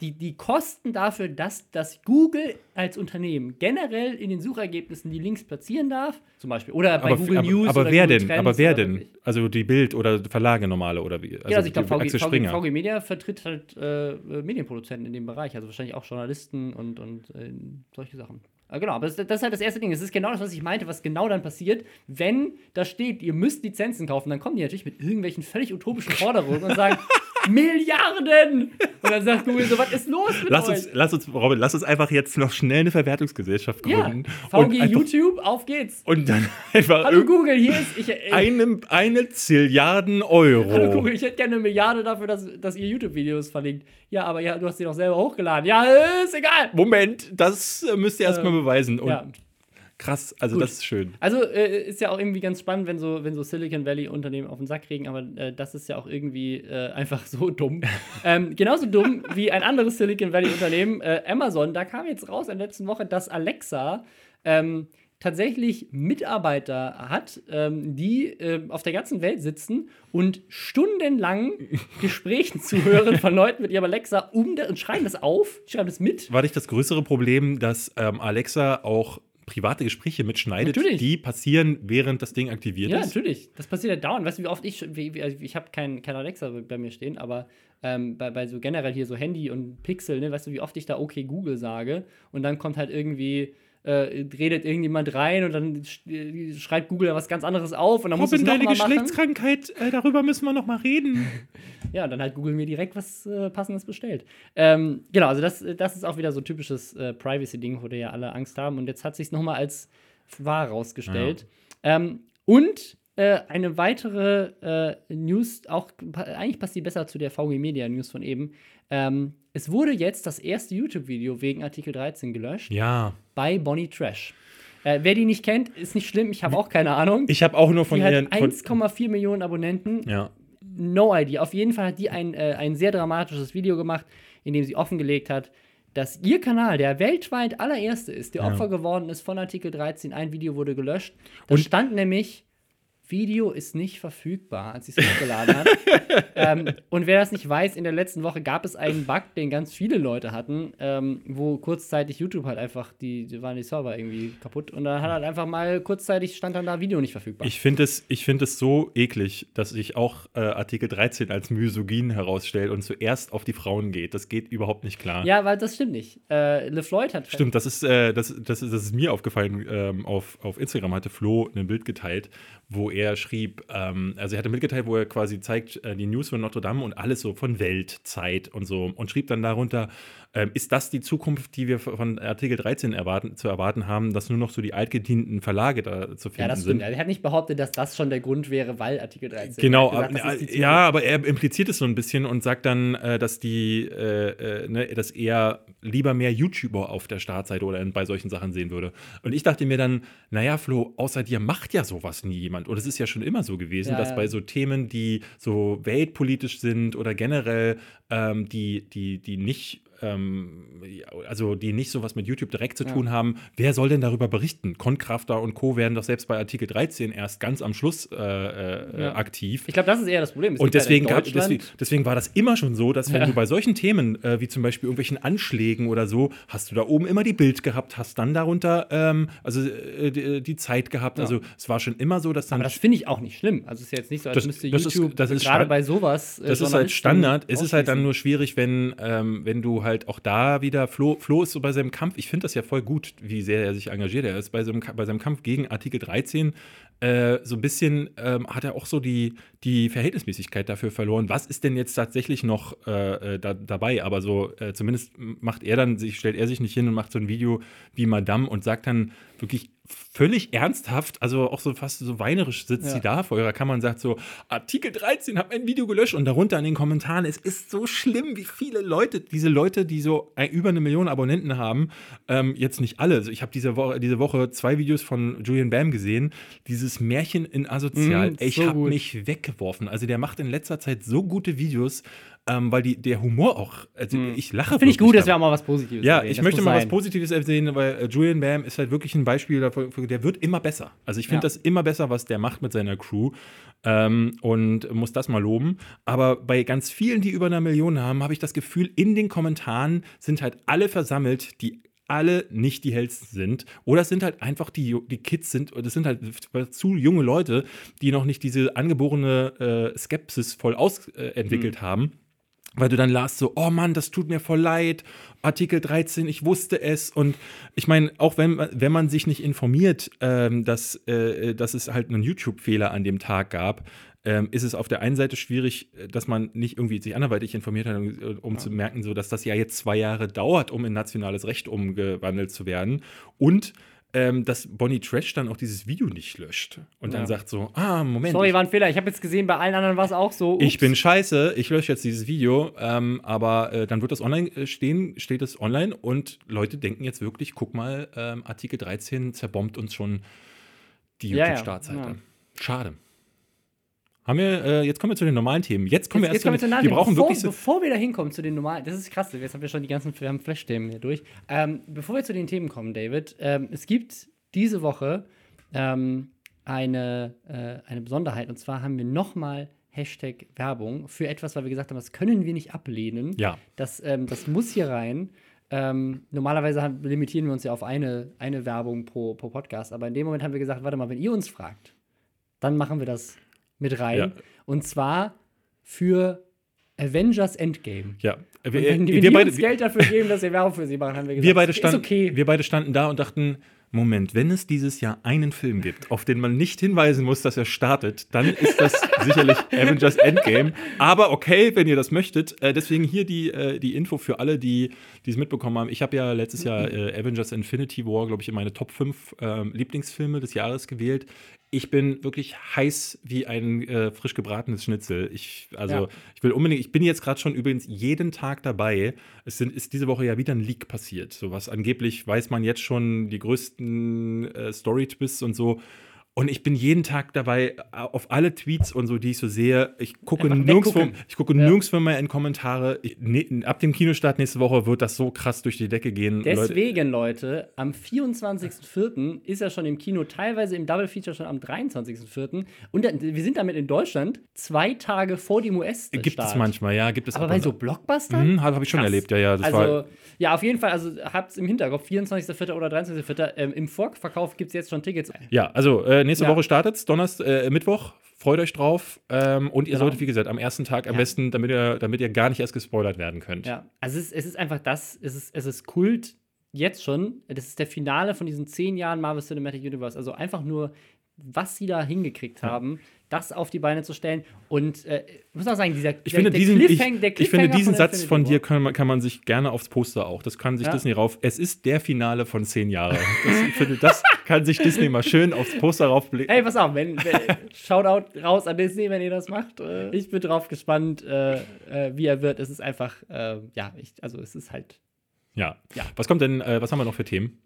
Die, die Kosten dafür, dass, dass Google als Unternehmen generell in den Suchergebnissen die Links platzieren darf, zum Beispiel, oder bei aber, Google aber, News aber oder wer Google denn? Trends aber wer denn? Also die Bild oder Verlage normale oder wie? Also ja, also ich glaube, VG, VG. VG Media vertritt halt äh, äh, Medienproduzenten in dem Bereich, also wahrscheinlich auch Journalisten und, und äh, solche Sachen. Ah, genau, aber das, das ist halt das erste Ding. Das ist genau das, was ich meinte, was genau dann passiert, wenn da steht, ihr müsst Lizenzen kaufen, dann kommen die natürlich mit irgendwelchen völlig utopischen Forderungen und sagen, [LAUGHS] Milliarden! Und dann sagt Google so, was ist los mit Lass euch? uns, lass uns, Robin, lass uns einfach jetzt noch schnell eine Verwertungsgesellschaft ja, gründen. VG und, einfach, YouTube, auf geht's. und dann [LAUGHS] einfach Hallo Google, hier ist, ich, äh, eine, eine Zilliarden Euro. Hallo Google, ich hätte gerne eine Milliarde dafür, dass, dass ihr YouTube-Videos verlinkt. Ja, aber ja, du hast die doch selber hochgeladen. Ja, ist egal. Moment, das äh, müsst ihr erstmal Äh, beweisen. Und Ja. Krass, also Gut. das ist schön. Also äh, ist ja auch irgendwie ganz spannend, wenn so, wenn so Silicon Valley-Unternehmen auf den Sack kriegen, aber äh, das ist ja auch irgendwie äh, einfach so [LAUGHS] dumm. ähm, genauso dumm wie ein anderes Silicon Valley-Unternehmen, äh, Amazon. Da kam jetzt raus in der letzten Woche, dass Alexa ähm, tatsächlich Mitarbeiter hat, ähm, die äh, auf der ganzen Welt sitzen und stundenlang [LAUGHS] Gesprächen zuhören von Leuten mit ihrem Alexa um und schreiben das auf, schreiben das mit. War nicht das größere Problem, dass ähm, Alexa auch private Gespräche mitschneidet, Natürlich. die passieren, während das Ding aktiviert Ja, ist? natürlich. Das passiert ja dauernd. Weißt du, wie oft ich, wie, wie, also ich habe kein, kein Alexa bei mir stehen, aber ähm, bei, bei so generell hier so Handy und Pixel, ne, weißt du, wie oft ich da okay Google sage und dann kommt halt irgendwie, äh, redet irgendjemand rein und dann sch äh, schreibt Google was ganz anderes auf und dann muss Robin, noch deine. Geschlechtskrankheit, äh, darüber müssen wir noch mal reden. [LAUGHS] Ja, dann hat Google mir direkt was äh, Passendes bestellt. Ähm, genau, also das, das ist auch wieder so ein typisches äh, Privacy-Ding, wo wir ja alle Angst haben. Und jetzt hat sich noch mal als wahr rausgestellt. Ähm, und äh, eine weitere News, auch eigentlich passt die besser zu der VG Media News von eben. Ähm, es wurde jetzt das erste YouTube-Video wegen Artikel 13 gelöscht Ja, bei Bonnie Trash. Äh, wer die nicht kennt, ist nicht schlimm, ich habe auch keine Ahnung. ich habe auch nur von die ihren. Von, 1,4 Millionen Abonnenten ja. no idea. Auf jeden Fall hat die ein, äh, ein sehr dramatisches Video gemacht, in dem sie offengelegt hat, dass ihr Kanal, der weltweit allererste ist, der Ja. Opfer geworden ist von Artikel 13. Ein Video wurde gelöscht. Da Und- stand nämlich, Video ist nicht verfügbar, als sie es hochgeladen hat. [LAUGHS] ähm, und wer das nicht weiß, in der letzten Woche gab es einen Bug, den ganz viele Leute hatten, ähm, wo kurzzeitig YouTube halt einfach, die, die waren die Server irgendwie kaputt und dann hat halt einfach mal kurzzeitig stand dann da Video nicht verfügbar. Ich finde es, ich find es so eklig, dass sich auch äh, Artikel 13 als misogyn herausstellt und zuerst auf die Frauen geht. Das geht überhaupt nicht klar. ja, weil das stimmt nicht. Äh, LeFloid hat Stimmt, das ist, äh, das, das, das ist mir aufgefallen. Ähm, auf, auf Instagram hatte Flo ein Bild geteilt, wo er schrieb, ähm, also er hatte mitgeteilt, wo er quasi zeigt, äh, die News von Notre Dame und alles so von Welt, Zeit und so. Und schrieb dann darunter, ähm, ist das die Zukunft, die wir von Artikel 13 erwarten, zu erwarten haben, dass nur noch so die altgedienten Verlage da zu finden Ja, das sind? stimmt. Er hat nicht behauptet, dass das schon der Grund wäre, weil Artikel 13. Genau, gesagt, aber, das ist die ja, aber er impliziert es so ein bisschen und sagt dann, äh, dass die, äh, äh, ne, dass er lieber mehr YouTuber auf der Startseite oder bei solchen Sachen sehen würde. Und ich dachte mir dann, naja, Flo, außer dir macht ja sowas nie jemand. Und es ist ja schon immer so gewesen, Ja, dass ja. bei so Themen, die so weltpolitisch sind oder generell, ähm, die, die, die nicht ähm, also die nicht so was mit YouTube direkt zu Ja. tun haben, wer soll denn darüber berichten? Konkrafter und Co. werden doch selbst bei Artikel 13 erst ganz am Schluss äh, äh, Ja. aktiv. Ich glaube, das ist eher das Problem. Es Und halt deswegen, gab, deswegen, deswegen war das immer schon so, dass wenn Ja. du bei solchen Themen, äh, wie zum Beispiel irgendwelchen Anschlägen oder so, hast du da oben immer die Bild gehabt, hast dann darunter ähm, also äh, die, die Zeit gehabt. Also es war schon immer so, dass dann Aber das finde ich auch nicht schlimm. Also es ist jetzt nicht so, als Das- müsste das YouTube das ist gerade bei sowas. äh, das ist halt Standard. Es ist halt dann nur schwierig, wenn, ähm, wenn du halt auch da wieder, Flo, Flo ist so bei seinem Kampf, ich finde das ja voll gut, wie sehr er sich engagiert. Er ist bei seinem, bei seinem Kampf gegen Artikel 13 äh, so ein bisschen, ähm, hat er auch so die, die Verhältnismäßigkeit dafür verloren. Was ist denn jetzt tatsächlich noch äh, äh, da, dabei? Aber so, äh, zumindest macht er dann, sich, stellt er sich nicht hin und macht so ein Video wie Madame und sagt dann wirklich völlig ernsthaft, also auch so fast so weinerisch sitzt Ja. sie da vor ihrer Kamera und sagt so, Artikel 13 hat mein Video gelöscht und darunter in den Kommentaren, es ist so schlimm, wie viele Leute, diese Leute, die so über eine Million Abonnenten haben, ähm, jetzt nicht alle. Also ich habe diese Woche, diese Woche zwei Videos von Julian Bam gesehen, dieses Märchen in Asozial. Mm, ich so habe mich weggeworfen. Also der macht in letzter Zeit so gute Videos, ähm, weil die, der Humor auch, also ich lache Finde ich gut, dass wir auch mal was Positives Ja, erwähnen. ich Das möchte mal was sein. Positives ersehen, weil äh, Julian Bam ist halt wirklich ein Beispiel dafür, der wird immer besser. Also ich finde Ja. das immer besser, was der macht mit seiner Crew ähm, und muss das mal loben. Aber bei ganz vielen, die über eine Million haben, habe ich das Gefühl, in den Kommentaren sind halt alle versammelt, die alle nicht die hellsten sind. Oder es sind halt einfach die, die Kids sind, das sind halt zu junge Leute, die noch nicht diese angeborene äh, Skepsis voll ausentwickelt äh, entwickelt haben. Weil du dann las so, oh Mann, das tut mir voll leid, Artikel 13, ich wusste es. Und ich meine, auch wenn, man- wenn man sich nicht informiert, ähm, dass, äh, dass es halt einen YouTube-Fehler an dem Tag gab, ähm, ist es auf der einen Seite schwierig, äh, dass man nicht irgendwie sich anderweitig informiert hat, um, um zu merken, so, dass das ja jetzt zwei Jahre dauert, um in nationales Recht umgewandelt zu werden. Und ähm, dass Bonnie Trash dann auch dieses Video nicht löscht und dann Ja. sagt so, ah, Moment, Sorry, ich- war ein Fehler. Ich habe jetzt gesehen, bei allen anderen war es auch so. ich Ups. bin scheiße, ich lösche jetzt dieses Video, ähm, aber äh, dann wird das online äh, stehen, steht es online und Leute denken jetzt wirklich, guck mal, ähm, Artikel 13 zerbombt uns schon die Ja, ja, YouTube-Startseite. ja. Schade. Haben wir, äh, jetzt kommen wir zu den normalen Themen. Jetzt kommen Jetzt, wir erst zu den, wir brauchen bevor, wirklich so, bevor wir da hinkommen zu den normalen, das ist krass, jetzt haben wir schon die ganzen wir haben Flash-Themen hier durch. Ähm, bevor wir zu den Themen kommen, David, ähm, es gibt diese Woche ähm, eine, äh, eine Besonderheit und zwar haben wir nochmal Hashtag Werbung für etwas, weil wir gesagt haben, das können wir nicht ablehnen. Ja. Das, ähm, das muss hier rein. Ähm, normalerweise haben, limitieren wir uns ja auf eine, eine Werbung pro, pro Podcast, aber in dem Moment haben wir gesagt, warte mal, wenn ihr uns fragt, dann machen wir das mit rein. Ja. Und zwar für Avengers Endgame. ja, wir, wenn, wenn wir, beide, uns Geld dafür geben, dass wir Werbung für sie machen, haben wir gesagt, wir, beide ist standen, okay. wir beide standen da und dachten, Moment, wenn es dieses Jahr einen Film gibt, auf den man nicht hinweisen muss, dass er startet, dann ist das [LAUGHS] sicherlich Avengers Endgame. Aber okay, wenn ihr das möchtet. Äh, deswegen hier die, äh, die Info für alle, die die es mitbekommen haben. Ich habe ja letztes Jahr äh, Avengers Infinity War, glaube ich, in meine Top 5 ähm, Lieblingsfilme des Jahres gewählt. Ich bin wirklich heiß wie ein äh, frisch gebratenes Schnitzel. Ich, also, Ja. ich will unbedingt, ich bin jetzt gerade schon übrigens jeden Tag dabei. Es sind, ist diese Woche ja wieder ein Leak passiert. So was angeblich weiß man jetzt schon die größten äh, Story-Twists und so. Und ich bin jeden Tag dabei äh, auf alle Tweets und so, die ich so sehe. Ich gucke weggucken. ich gucke Ja. nirgendwo mehr in Kommentare. Ich, ne, ab dem Kinostart nächste Woche wird das so krass durch die Decke gehen. Leute, Deswegen, Leute, am 24.04. ist er schon im Kino, teilweise im Double Feature schon am 23.04. Und dann, wir sind damit in Deutschland zwei Tage vor dem us gibt es manchmal, ja, gibt es Aber ab bei so. Blockbustern? Mhm, habe hab ich schon Krass. erlebt, ja, ja. Das war, also, ja, auf jeden Fall, also habt's im Hinterkopf, 24.04. oder 23.04. Ähm, Im Vorverkauf gibt es jetzt schon Tickets. Ja, also äh, nächste Ja. Woche startet's, Donnerstag, äh, Mittwoch. Freut euch drauf. Ähm, und ihr Genau. solltet, wie gesagt, am ersten Tag am Ja. besten, damit ihr, damit ihr gar nicht erst gespoilert werden könnt. Ja, also es ist, es ist einfach das, es ist, es ist Kult jetzt schon. Das ist der Finale von diesen zehn Jahren Marvel Cinematic Universe. Also einfach nur, was sie da hingekriegt haben, das auf die Beine zu stellen. Und äh, ich muss auch sagen, dieser Ich finde, diesen, ich, ich finde diesen Satz von dir kann man, kann man sich gerne aufs Poster auch. Das kann sich Ja. Disney rauf. Es ist der Finale von zehn Jahren. Das, ich finde, das kann sich Disney mal schön aufs Poster raufblicken. Ey, pass auf, wenn, wenn Shoutout raus an Disney, wenn ihr das macht. Äh, ich bin drauf gespannt, äh, äh, wie er wird. Es ist einfach, äh, ja, ich, also es ist halt. Ja. Ja. Was kommt denn, was haben wir noch für Themen?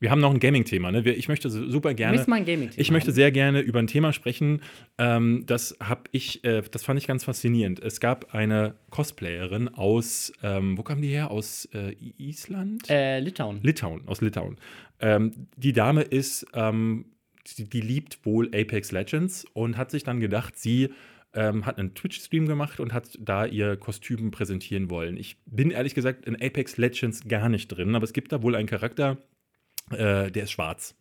Wir haben noch ein Gaming-Thema. Ne? Ich möchte super gerne. müssen mal ein Gaming-Thema Ich möchte sehr gerne über ein Thema sprechen. Ähm, das habe ich, äh, das fand ich ganz faszinierend. Es gab eine Cosplayerin aus, ähm, wo kam die her? Aus äh, Island? Äh, Litauen. Litauen, aus Litauen. Ähm, die Dame ist, ähm, die, die liebt wohl Apex Legends und hat sich dann gedacht, sie ähm, hat einen Twitch-Stream gemacht und hat da ihr Kostüm präsentieren wollen. Ich bin ehrlich gesagt in Apex Legends gar nicht drin, aber es gibt da wohl einen Charakter, äh, der ist schwarz.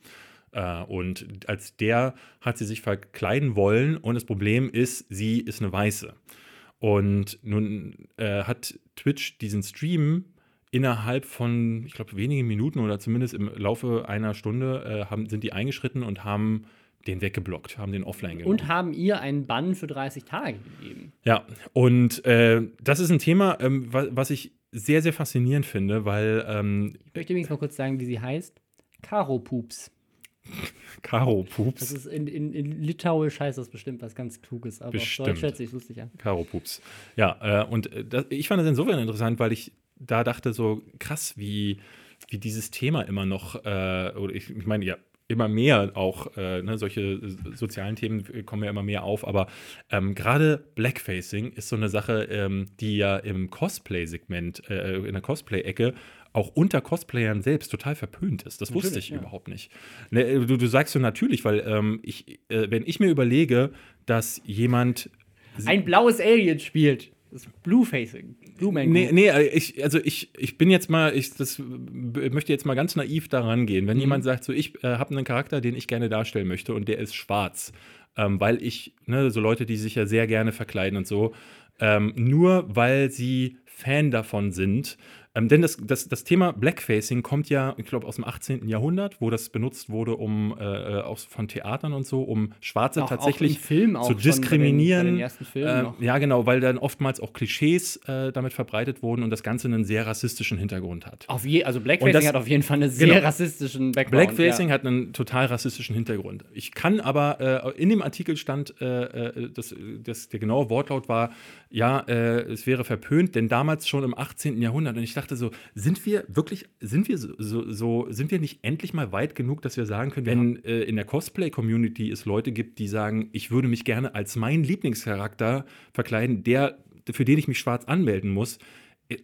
Äh, und als der hat sie sich verkleiden wollen und das Problem ist, sie ist eine Weiße. Und nun äh, hat Twitch diesen Stream innerhalb von, ich glaube, wenigen Minuten oder zumindest im Laufe einer Stunde äh, haben, sind die eingeschritten und haben den weggeblockt, haben den offline genommen. Und haben ihr einen Bann für 30 Tage gegeben. Ja, und äh, das ist ein Thema, ähm, wa was ich sehr, sehr faszinierend finde, weil ähm, Ich möchte übrigens mal kurz sagen, wie sie heißt. Karo Pups. Karo Das Pups, ist in, in, in Litauisch heißt das bestimmt was ganz Kluges, aber Bestimmt. auf Deutsch hört sich lustig an. Karo Pups. Ja, äh, und äh, das, ich fand das insofern interessant, weil ich da dachte so krass, wie, wie dieses Thema immer noch, äh, oder ich, ich meine, ja, immer mehr auch, äh, ne, solche sozialen Themen kommen ja immer mehr auf, aber ähm, gerade Blackfacing ist so eine Sache, ähm, die ja im Cosplay-Segment, äh, in der Cosplay-Ecke auch unter Cosplayern selbst total verpönt ist. Das wusste ich ja. überhaupt nicht. Ne, du, du, sagst so natürlich, weil ähm, ich, äh, wenn ich mir überlege, dass jemand ein blaues Alien spielt. Das Blue Facing. Blue Man. Nee, nee, äh, ich, also ich, ich bin jetzt mal, ich das, möchte jetzt mal ganz naiv daran gehen. Wenn mhm. jemand sagt, so ich äh, habe einen Charakter, den ich gerne darstellen möchte und der ist schwarz, ähm, weil ich, ne, so Leute, die sich ja sehr gerne verkleiden und so, ähm, nur weil sie Fan davon sind, ähm, denn das, das, das Thema Blackfacing kommt ja, ich glaube, aus dem 18. Jahrhundert, wo das benutzt wurde, um äh, äh, auch von Theatern und so, um Schwarze auch, tatsächlich auch zu diskriminieren. Bei den, bei den äh, ja, genau, weil dann oftmals auch Klischees äh, damit verbreitet wurden und das Ganze einen sehr rassistischen Hintergrund hat. Auf je, also Blackfacing das, hat auf jeden Fall einen sehr genau, rassistischen Background. Blackfacing ja. hat einen total rassistischen Hintergrund. Ich kann aber, äh, in dem Artikel stand, äh, das, das, der genaue Wortlaut war, ja, es wäre verpönt, denn damals schon im 18. Jahrhundert, und ich dachte so, sind wir wirklich, sind wir so, so, so sind wir nicht endlich mal weit genug, dass wir sagen können, wenn äh, in der Cosplay-Community es Leute gibt, die sagen, ich würde mich gerne als meinen Lieblingscharakter verkleiden, der, für den ich mich schwarz anmelden muss, äh,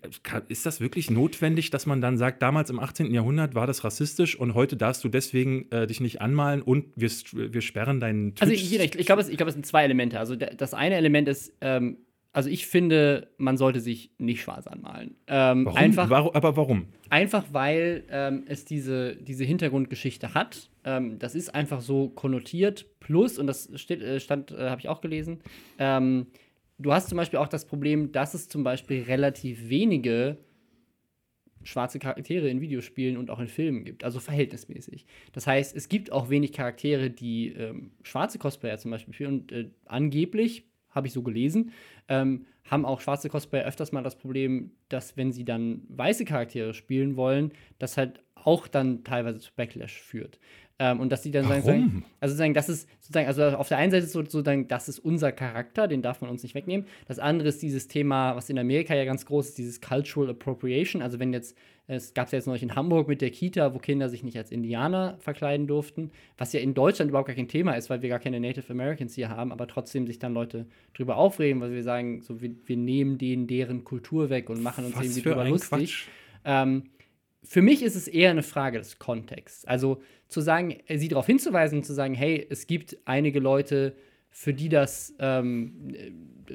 ist das wirklich notwendig, dass man dann sagt, damals im 18. Jahrhundert war das rassistisch und heute darfst du deswegen äh, dich nicht anmalen und wir, wir sperren deinen Twitch? Also ich, ich, ich glaube, es, glaub, es sind zwei Elemente. Also das eine Element ist, ähm, also ich finde, man sollte sich nicht schwarz anmalen. Ähm, warum? Einfach, warum? Aber warum? Einfach weil ähm, es diese, diese Hintergrundgeschichte hat. Ähm, das ist einfach so konnotiert. Plus, und das steht, äh, stand, äh, habe ich auch gelesen, ähm, du hast zum Beispiel auch das Problem, dass es zum Beispiel relativ wenige schwarze Charaktere in Videospielen und auch in Filmen gibt, also verhältnismäßig. Das heißt, es gibt auch wenig Charaktere, die ähm, schwarze Cosplayer zum Beispiel spielen und äh, angeblich habe ich so gelesen, ähm, haben auch schwarze Cosplayer öfters mal das Problem, dass wenn sie dann weiße Charaktere spielen wollen, das halt auch dann teilweise zu Backlash führt. Ähm, und dass sie dann Warum? sagen, also sozusagen, das ist sozusagen, also auf der einen Seite ist sozusagen, das ist unser Charakter, den darf man uns nicht wegnehmen. Das andere ist dieses Thema, was in Amerika ja ganz groß ist, dieses Cultural Appropriation. Also wenn jetzt, es gab es ja jetzt neulich in Hamburg mit der Kita, wo Kinder sich nicht als Indianer verkleiden durften, was ja in Deutschland überhaupt gar kein Thema ist, weil wir gar keine Native Americans hier haben, aber trotzdem sich dann Leute drüber aufregen, weil wir sagen, so wir, wir nehmen denen deren Kultur weg und machen uns was irgendwie drüber lustig. Ähm, für mich ist es eher eine Frage des Kontexts. Also zu sagen, äh, sie darauf hinzuweisen, zu sagen, hey, es gibt einige Leute, für die das ähm,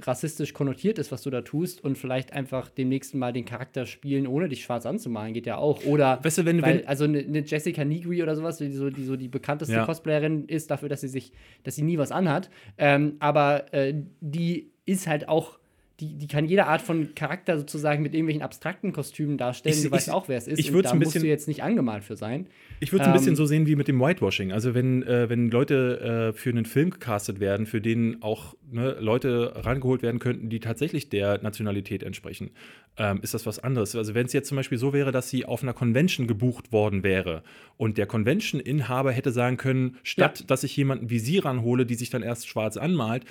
rassistisch konnotiert ist, was du da tust, und vielleicht einfach demnächst mal den Charakter spielen, ohne dich schwarz anzumalen, geht ja auch. Oder weißt du, wenn, weil, also eine ne Jessica Nigri oder sowas, die so die, so die bekannteste ja. Cosplayerin ist dafür, dass sie sich, dass sie nie was anhat. Ähm, aber äh, die ist halt auch die, die kann jede Art von Charakter sozusagen mit irgendwelchen abstrakten Kostümen darstellen. Ich, du weißt auch, wer es ist. Ich und da ein bisschen, musst du jetzt nicht angemalt für sein. Ich würde es ähm, ein bisschen ähm, so sehen wie mit dem Whitewashing. Also wenn, äh, wenn Leute äh, für einen Film gecastet werden, für den auch ne, Leute rangeholt werden könnten, die tatsächlich der Nationalität entsprechen, ähm, ist das was anderes. Also wenn es jetzt zum Beispiel so wäre, dass sie auf einer Convention gebucht worden wäre und der Convention-Inhaber hätte sagen können, statt ja. dass ich jemanden wie sie ranhole, die sich dann erst schwarz anmalt,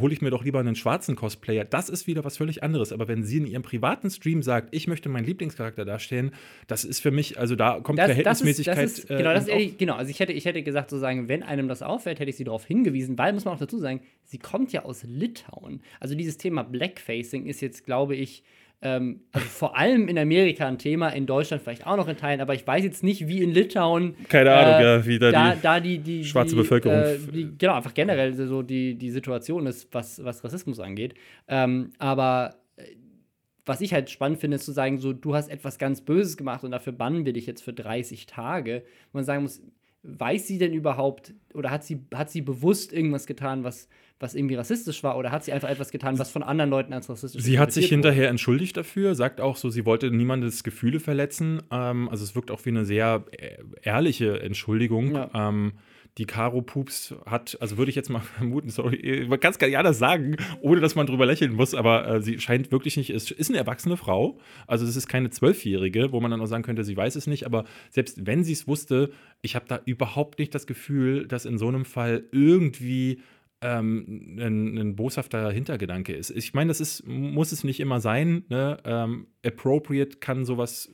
hole ich mir doch lieber einen schwarzen Cosplayer. Das ist wieder was völlig anderes. Aber wenn sie in ihrem privaten Stream sagt, ich möchte meinen Lieblingscharakter darstellen, das ist für mich, also da kommt das, Verhältnismäßigkeit. Das ist, das ist, genau, das ist, genau, also ich hätte, ich hätte gesagt, sozusagen, wenn einem das auffällt, hätte ich sie darauf hingewiesen, weil, muss man auch dazu sagen, sie kommt ja aus Litauen. Also dieses Thema Blackfacing ist jetzt, glaube ich, ähm, also vor allem in Amerika ein Thema, in Deutschland vielleicht auch noch in Teilen, aber ich weiß jetzt nicht, wie in Litauen. Keine Ahnung, äh, ja, wie da, da, die, da die, die, schwarze Bevölkerung. Äh, die, genau, einfach generell so die, die Situation ist, was, was Rassismus angeht. Ähm, aber äh, was ich halt spannend finde, ist zu sagen, so, du hast etwas ganz Böses gemacht und dafür bannen wir dich jetzt für 30 Tage. Man sagen muss, weiß sie denn überhaupt oder hat sie, hat sie bewusst irgendwas getan, was was irgendwie rassistisch war oder hat sie einfach etwas getan, was von anderen Leuten als rassistisch Sie hat sich hinterher entschuldigt dafür, sagt auch so, sie wollte niemandes Gefühle verletzen. Ähm, also es wirkt auch wie eine sehr äh, ehrliche Entschuldigung. Ja. Ähm, die Caro Pups hat, also würde ich jetzt mal [LAUGHS] vermuten, sorry, man kann es gar nicht anders sagen, ohne dass man drüber lächeln muss, aber äh, sie scheint wirklich nicht, ist, ist eine erwachsene Frau. Also es ist keine Zwölfjährige, wo man dann auch sagen könnte, sie weiß es nicht, aber selbst wenn sie es wusste, ich habe da überhaupt nicht das Gefühl, dass in so einem Fall irgendwie ähm, ein, ein, boshafter Hintergedanke ist. Ich meine, das ist, muss es nicht immer sein. Ne? Ähm, appropriate kann sowas,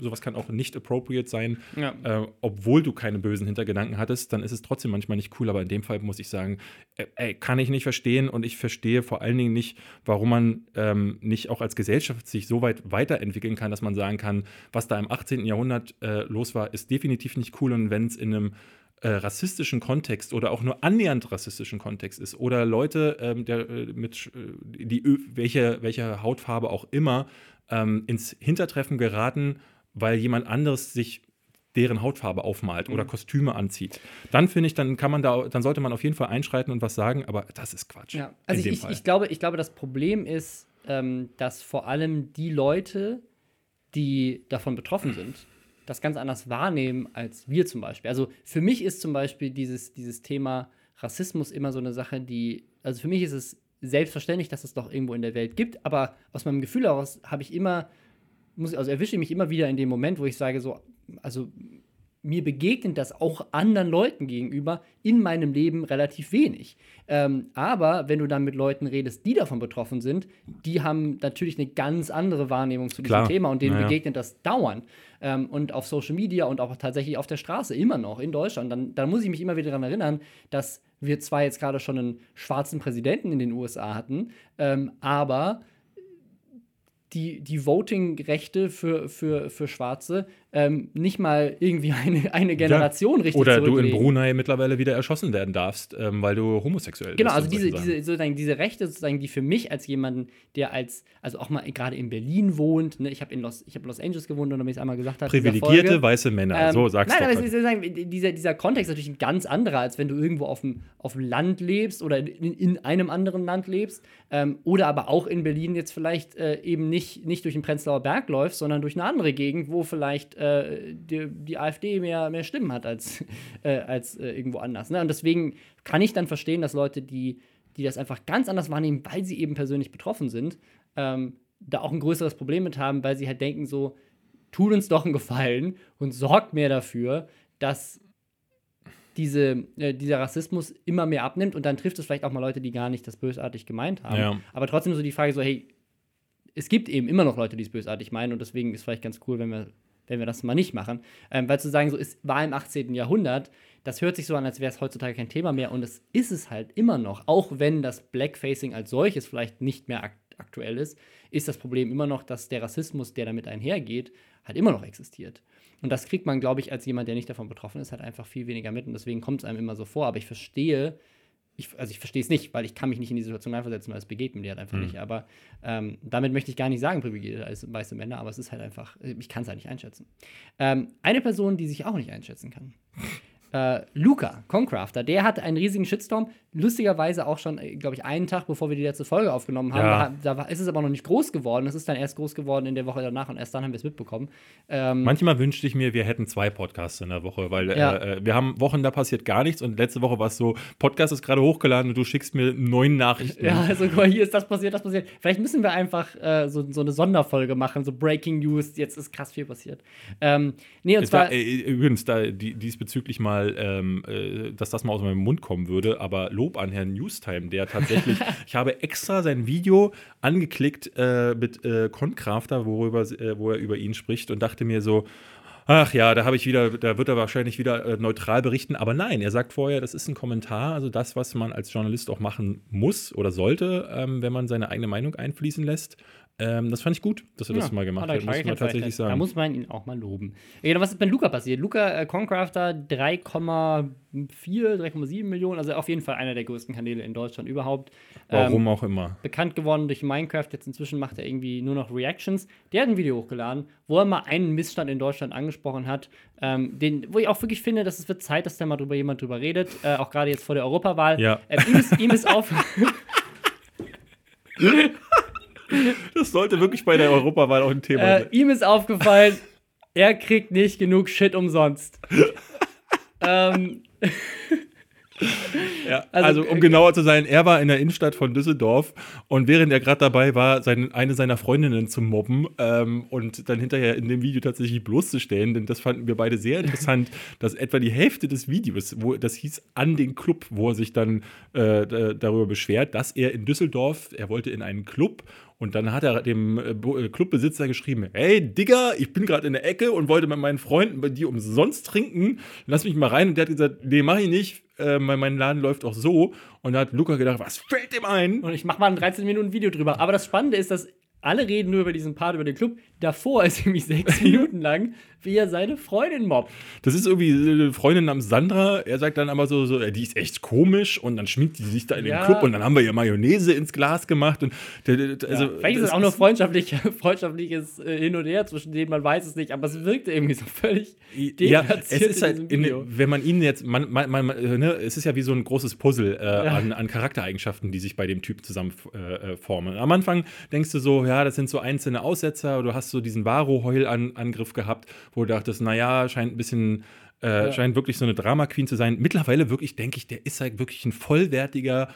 sowas kann auch nicht appropriate sein. Ja. Äh, obwohl du keine bösen Hintergedanken hattest, dann ist es trotzdem manchmal nicht cool. Aber in dem Fall muss ich sagen, äh, ey, kann ich nicht verstehen und ich verstehe vor allen Dingen nicht, warum man ähm, nicht auch als Gesellschaft sich so weit weiterentwickeln kann, dass man sagen kann, was da im 18. Jahrhundert äh, los war, ist definitiv nicht cool und wenn es in einem äh, rassistischen Kontext oder auch nur annähernd rassistischen Kontext ist oder Leute, ähm, der, äh, mit, äh, die, welche, welche Hautfarbe auch immer, ähm, ins Hintertreffen geraten, weil jemand anderes sich deren Hautfarbe aufmalt mhm. oder Kostüme anzieht. Dann finde ich, dann kann man da, dann sollte man auf jeden Fall einschreiten und was sagen, aber das ist Quatsch. Ja, also ich, ich, ich, glaube, ich glaube, das Problem ist, ähm, dass vor allem die Leute, die davon betroffen sind, das ganz anders wahrnehmen als wir zum Beispiel. Also für mich ist zum Beispiel dieses, dieses Thema Rassismus immer so eine Sache, die, also für mich ist es selbstverständlich, dass es doch irgendwo in der Welt gibt, aber aus meinem Gefühl heraus habe ich immer, muss, also erwische ich mich immer wieder in dem Moment, wo ich sage so, also mir begegnet das auch anderen Leuten gegenüber in meinem Leben relativ wenig. Ähm, aber wenn du dann mit Leuten redest, die davon betroffen sind, die haben natürlich eine ganz andere Wahrnehmung zu diesem Klar. Thema und denen naja. begegnet das dauernd. Ähm, und auf Social Media und auch tatsächlich auf der Straße immer noch in Deutschland. Dann, dann muss ich mich immer wieder daran erinnern, dass wir zwar jetzt gerade schon einen schwarzen Präsidenten in den USA hatten, ähm, aber die, die Voting-Rechte für, für, für Schwarze ähm, nicht mal irgendwie [LAUGHS] eine, eine Generation ja. richtig Oder du in Brunei mittlerweile wieder erschossen werden darfst, ähm, weil du homosexuell genau, bist. Genau, also diese, diese, sozusagen diese Rechte, sozusagen, die für mich als jemanden, der als, also auch mal gerade in Berlin wohnt, ne, ich habe in Los, hab Los Angeles gewohnt und ich es einmal gesagt habe. Privilegierte Folge, weiße Männer, ähm, so sagst du. Nein, aber sozusagen, dieser, dieser Kontext ist natürlich ein ganz anderer, als wenn du irgendwo auf dem, auf dem Land lebst oder in, in einem anderen Land lebst. Ähm, oder aber auch in Berlin jetzt vielleicht äh, eben nicht, nicht durch den Prenzlauer Berg läufst, sondern durch eine andere Gegend, wo vielleicht äh, die, die, AfD mehr, mehr Stimmen hat als, [LAUGHS] äh, als äh, irgendwo anders. Ne? Und deswegen kann ich dann verstehen, dass Leute, die, die das einfach ganz anders wahrnehmen, weil sie eben persönlich betroffen sind, ähm, da auch ein größeres Problem mit haben, weil sie halt denken so, tut uns doch einen Gefallen und sorgt mehr dafür, dass diese, äh, dieser Rassismus immer mehr abnimmt und dann trifft es vielleicht auch mal Leute, die gar nicht das bösartig gemeint haben. Ja. Aber trotzdem so die Frage so, hey, es gibt eben immer noch Leute, die es bösartig meinen und deswegen ist es vielleicht ganz cool, wenn wir, wenn wir das mal nicht machen. Ähm, weil zu sagen, so es war im 18. Jahrhundert, das hört sich so an, als wäre es heutzutage kein Thema mehr und es ist es halt immer noch. Auch wenn das Blackfacing als solches vielleicht nicht mehr ak aktuell ist, ist das Problem immer noch, dass der Rassismus, der damit einhergeht, halt immer noch existiert. Und das kriegt man, glaube ich, als jemand, der nicht davon betroffen ist, halt einfach viel weniger mit und deswegen kommt es einem immer so vor. Aber ich verstehe, ich, also ich verstehe es nicht, weil ich kann mich nicht in die Situation reinversetzen, weil es begegnet mir halt einfach mhm. nicht. Aber ähm, damit möchte ich gar nicht sagen, privilegiert als weiße Männer, aber es ist halt einfach, ich kann es halt nicht einschätzen. Ähm, eine Person, die sich auch nicht einschätzen kann, äh, Luca, Concrafter, der hatte einen riesigen Shitstorm. Lustigerweise auch schon, äh, glaube ich, einen Tag bevor wir die letzte Folge aufgenommen haben. Ja. Da, da, ist es aber noch nicht groß geworden. Es ist dann erst groß geworden in der Woche danach und erst dann haben wir es mitbekommen. Ähm, Manchmal wünschte ich mir, wir hätten zwei Podcasts in der Woche, weil ja. äh, äh wir haben Wochen, da passiert gar nichts und letzte Woche war es so: Podcast ist gerade hochgeladen und du schickst mir neun Nachrichten. Ja, also guck mal, hier ist das passiert, das passiert. Vielleicht müssen wir einfach äh, so, so eine Sonderfolge machen, so Breaking News. Jetzt ist krass viel passiert. Ähm, nee, und zwar. War, äh, übrigens, da die, diesbezüglich mal, ähm, äh, dass das mal aus meinem Mund kommen würde, aber Lob an Herrn Newstime, der tatsächlich, [LAUGHS] ich habe extra sein Video angeklickt äh, mit äh, Concrafter, worüber, äh, wo er über ihn spricht und dachte mir so, ach ja, da habe ich wieder, da wird er wahrscheinlich wieder äh, neutral berichten. Aber nein, er sagt vorher, das ist ein Kommentar, also das, was man als Journalist auch machen muss oder sollte, ähm, wenn man seine eigene Meinung einfließen lässt. Ähm, das fand ich gut, dass er ja, das mal gemacht hat, muss man tatsächlich sagen. Da muss man ihn auch mal loben. Ja, was ist bei Luca passiert? Luca äh, Concrafter 3,4, 3,7 Millionen, also auf jeden Fall einer der größten Kanäle in Deutschland überhaupt. Warum ähm, auch immer. Bekannt geworden durch Minecraft, jetzt inzwischen macht er irgendwie nur noch Reactions. Der hat ein Video hochgeladen, wo er mal einen Missstand in Deutschland angesprochen hat, ähm, den, wo ich auch wirklich finde, dass es wird Zeit, dass da mal drüber jemand drüber redet, äh, auch gerade jetzt vor der Europawahl. Ja. Äh, ihm, ist, ihm ist auf. [LAUGHS] [LAUGHS] Das sollte wirklich bei der Europawahl auch ein Thema äh, sein. Ihm ist aufgefallen, er kriegt nicht genug Shit umsonst. [LAUGHS] ähm, ja. [LAUGHS] also, um genauer zu sein, er war in der Innenstadt von Düsseldorf und während er gerade dabei war, seine, eine seiner Freundinnen zu mobben ähm, und dann hinterher in dem Video tatsächlich bloßzustellen, denn das fanden wir beide sehr interessant, [LAUGHS] dass etwa die Hälfte des Videos, wo das hieß an den Club, wo er sich dann äh, darüber beschwert, dass er in Düsseldorf, er wollte in einen Club und dann hat er dem äh, äh, Clubbesitzer geschrieben: Hey, Digga, ich bin gerade in der Ecke und wollte mit meinen Freunden bei dir umsonst trinken. Lass mich mal rein. Und der hat gesagt: Nee, mach ich nicht. Äh, mein Laden läuft auch so. Und da hat Luca gedacht: Was fällt dem ein? Und ich mach mal ein 13 Minuten Video drüber. Aber das Spannende ist, dass alle reden nur über diesen Part über den Club. Davor ist [LAUGHS] irgendwie sechs Minuten lang, wie er seine Freundin mobbt. Das ist irgendwie eine Freundin namens Sandra. Er sagt dann aber so, so die ist echt komisch und dann schminkt die sich da in den Club und dann haben wir ihr Mayonnaise ins Glas gemacht. Und also, ja, vielleicht ist es auch nur freundschaftlich, [LAUGHS] freundschaftliches äh, Hin und Her zwischen denen, man weiß es nicht, aber es wirkt irgendwie so völlig Ja, es ist halt, in, wenn man ihn jetzt, man, man, man, ne, es ist ja wie so ein großes Puzzle äh, ja. an, an, Charaktereigenschaften, die sich bei dem Typ zusammen äh, äh formen. Am Anfang denkst du so, ja, das sind so einzelne Aussetzer, du hast so diesen Varo-Heul-Angriff gehabt, wo du dachtest, naja, scheint ein bisschen, äh, ja. scheint wirklich so eine Drama-Queen zu sein. Mittlerweile wirklich, denke ich, der ist halt wirklich ein vollwertiger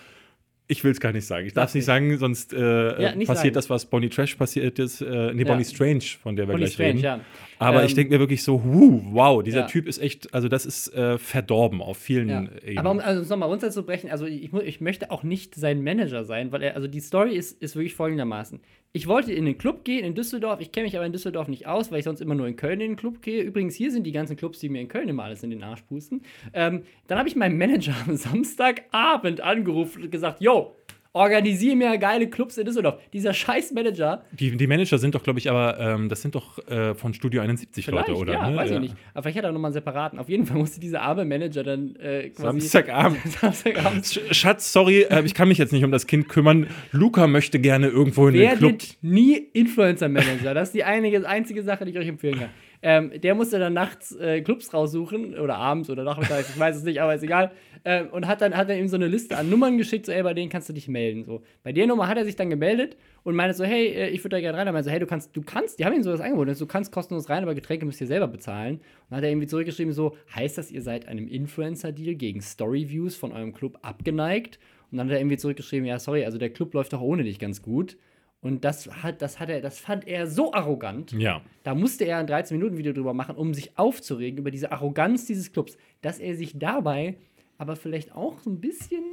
ich will es gar nicht sagen. Ich darf es nicht sagen, sonst äh, ja, nicht passiert sagen. das, was Bonnie Trash passiert ist. Äh, nee, ja. Bonnie Strange, von der wir Bonnie gleich Strange, reden. Ja. Aber ähm, ich denke mir wirklich so, huh, wow, dieser Typ ist echt, also das ist äh, verdorben auf vielen Ebenen. Aber um also nochmal runterzubrechen, also ich, ich möchte auch nicht sein Manager sein, weil er, also die Story ist, ist wirklich folgendermaßen ich wollte in den Club gehen in Düsseldorf. Ich kenne mich aber in Düsseldorf nicht aus, weil ich sonst immer nur in Köln in den Club gehe. Übrigens, hier sind die ganzen Clubs, die mir in Köln immer alles in den Arsch pusten. Ähm, dann habe ich meinen Manager am Samstagabend angerufen und gesagt: Yo, organisiere mir geile Clubs in Düsseldorf. Dieser scheiß Manager. Die, die Manager sind doch, glaube ich, aber ähm, das sind doch äh, von Studio 71 Vielleicht, Leute, oder? Ja, ne? weiß ja. ich nicht. Aber vielleicht hat er nochmal einen separaten. Auf jeden Fall musste dieser arme Manager dann äh, quasi. Samstagabend. [LAUGHS] Samstagabend. Schatz, sorry, äh, ich kann mich jetzt nicht um das Kind kümmern. Luca möchte gerne irgendwo in den Club. nie Influencer-Manager. Das ist die einige, einzige Sache, die ich euch empfehlen kann. Ähm, der musste dann nachts äh, Clubs raussuchen oder abends oder nachmittags, ich weiß es nicht, aber ist egal. Ähm, und hat dann, hat dann ihm so eine Liste an Nummern geschickt, so, ey, bei denen kannst du dich melden. So. Bei der Nummer hat er sich dann gemeldet und meinte so, hey, äh, ich würde da gerne rein. Er meinte so, hey, du kannst, du kannst, die haben ihm so das angeboten, du kannst kostenlos rein, aber Getränke müsst ihr selber bezahlen. Und dann hat er irgendwie zurückgeschrieben, so, heißt das, ihr seid einem Influencer-Deal gegen Story-Views von eurem Club abgeneigt? Und dann hat er irgendwie zurückgeschrieben, ja, sorry, also der Club läuft doch ohne dich ganz gut. Und das hat, das hat er, das fand er so arrogant. Ja. Da musste er ein 13-Minuten-Video drüber machen, um sich aufzuregen über diese Arroganz dieses Clubs, dass er sich dabei aber vielleicht auch so ein bisschen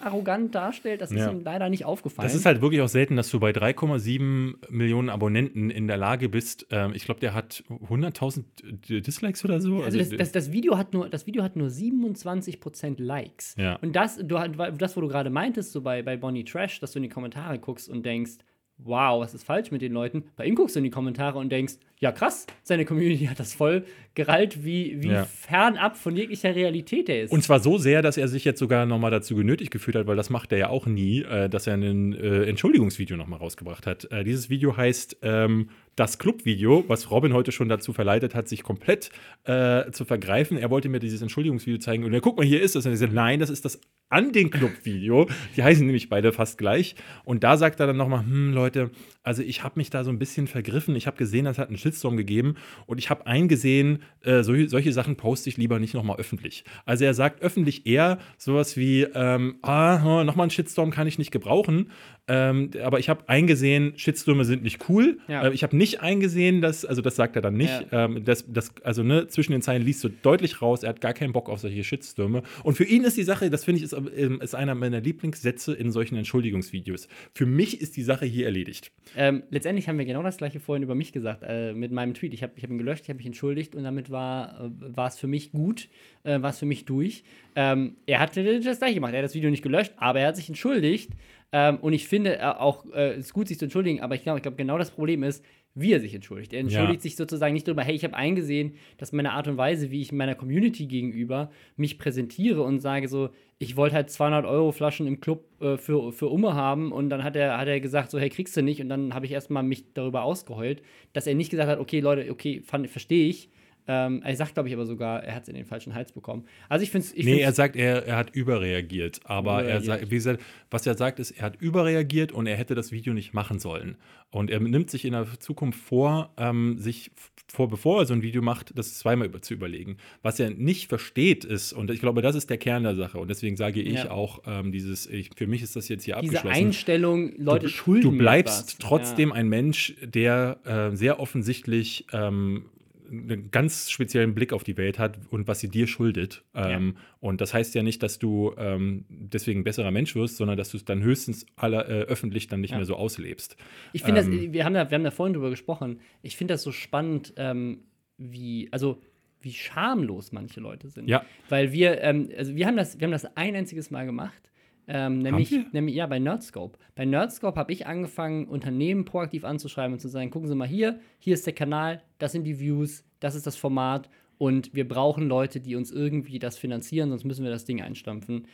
arrogant darstellt, das ja. ist ihm leider nicht aufgefallen. Das ist halt wirklich auch selten, dass du bei 3,7 Millionen Abonnenten in der Lage bist. Ähm, ich glaube, der hat 100.000 Dislikes oder so. Also, also das, das, das, Video hat nur, das Video hat nur 27% Likes. Ja. Und das, du, das, wo du gerade meintest, so bei, bei Bonnie Trash, dass du in die Kommentare guckst und denkst, wow, was ist falsch mit den Leuten? Bei ihm guckst du in die Kommentare und denkst, ja krass, seine Community [LAUGHS] hat das voll gerallt, wie, wie ja. fernab von jeglicher Realität er ist. Und zwar so sehr, dass er sich jetzt sogar nochmal dazu genötigt gefühlt hat, weil das macht er ja auch nie, äh, dass er ein äh, Entschuldigungsvideo nochmal rausgebracht hat. Äh, dieses Video heißt ähm, das Clubvideo, was Robin heute schon dazu verleitet hat, sich komplett äh, zu vergreifen. Er wollte mir dieses Entschuldigungsvideo zeigen und er guck mal, hier ist es. Und er sagt, nein, das ist das an den Club-Video. Die heißen nämlich beide fast gleich. Und da sagt er dann nochmal, hm, Leute, also ich habe mich da so ein bisschen vergriffen. Ich habe gesehen, das hat einen Shitstorm gegeben und ich habe eingesehen, äh, so, solche Sachen poste ich lieber nicht nochmal öffentlich. Also er sagt öffentlich eher sowas wie, ähm, ah, nochmal einen Shitstorm kann ich nicht gebrauchen. Ähm, aber ich habe eingesehen, Shitstürme sind nicht cool. Ja. Äh, ich habe nicht eingesehen, dass, also das sagt er dann nicht, ja. ähm, dass, dass, also ne, zwischen den Zeilen liest du deutlich raus, er hat gar keinen Bock auf solche Shitstürme. Und für ihn ist die Sache, das finde ich, ist, ähm, ist einer meiner Lieblingssätze in solchen Entschuldigungsvideos. Für mich ist die Sache hier erledigt. Ähm, letztendlich haben wir genau das gleiche vorhin über mich gesagt, äh, mit meinem Tweet. Ich habe ich hab ihn gelöscht, ich habe mich entschuldigt und damit war äh, es für mich gut, äh, war es für mich durch. Ähm, er hatte das gleiche gemacht, er hat das Video nicht gelöscht, aber er hat sich entschuldigt. Ähm, und ich finde äh, auch, äh, es ist gut, sich zu entschuldigen, aber ich glaube, ich glaub, genau das Problem ist, wie er sich entschuldigt. Er entschuldigt ja. sich sozusagen nicht darüber, hey, ich habe eingesehen, dass meine Art und Weise, wie ich meiner Community gegenüber mich präsentiere und sage so, ich wollte halt 200 Euro Flaschen im Club äh, für, für Umme haben und dann hat er, hat er gesagt so, hey, kriegst du nicht und dann habe ich erstmal mich darüber ausgeheult, dass er nicht gesagt hat, okay, Leute, okay, verstehe ich, Ähm, er sagt, glaube ich, aber sogar, er hat es in den falschen Hals bekommen. Also ich finde es. Nee, er sagt, er, er hat überreagiert. Aber überreagiert. er sagt, wie gesagt, was er sagt, ist, er hat überreagiert und er hätte das Video nicht machen sollen. Und er nimmt sich in der Zukunft vor, ähm, sich vor, bevor er so ein Video macht, das zweimal über, zu überlegen. Was er nicht versteht ist, und ich glaube, das ist der Kern der Sache. Und deswegen sage ich ja. auch, ähm, dieses, ich, für mich ist das jetzt hier Diese abgeschlossen. Diese Einstellung, Leute du, schulden Du bleibst trotzdem ja. ein Mensch, der äh, sehr offensichtlich ähm, einen ganz speziellen Blick auf die Welt hat und was sie dir schuldet. Ähm, ja. Und das heißt ja nicht, dass du ähm, deswegen ein besserer Mensch wirst, sondern dass du es dann höchstens aller, äh, öffentlich dann nicht ja. mehr so auslebst. Ich finde ähm, das, wir haben, da, wir haben da vorhin drüber gesprochen, ich finde das so spannend, ähm, wie, also wie schamlos manche Leute sind. Ja. Weil wir, ähm, also wir haben das, wir haben das ein einziges Mal gemacht ähm, nämlich, nämlich, ja, bei Nerdscope. Bei Nerdscope habe ich angefangen, Unternehmen proaktiv anzuschreiben und zu sagen: gucken Sie mal hier, hier ist der Kanal, das sind die Views, das ist das Format und wir brauchen Leute, die uns irgendwie das finanzieren, sonst müssen wir das Ding einstampfen.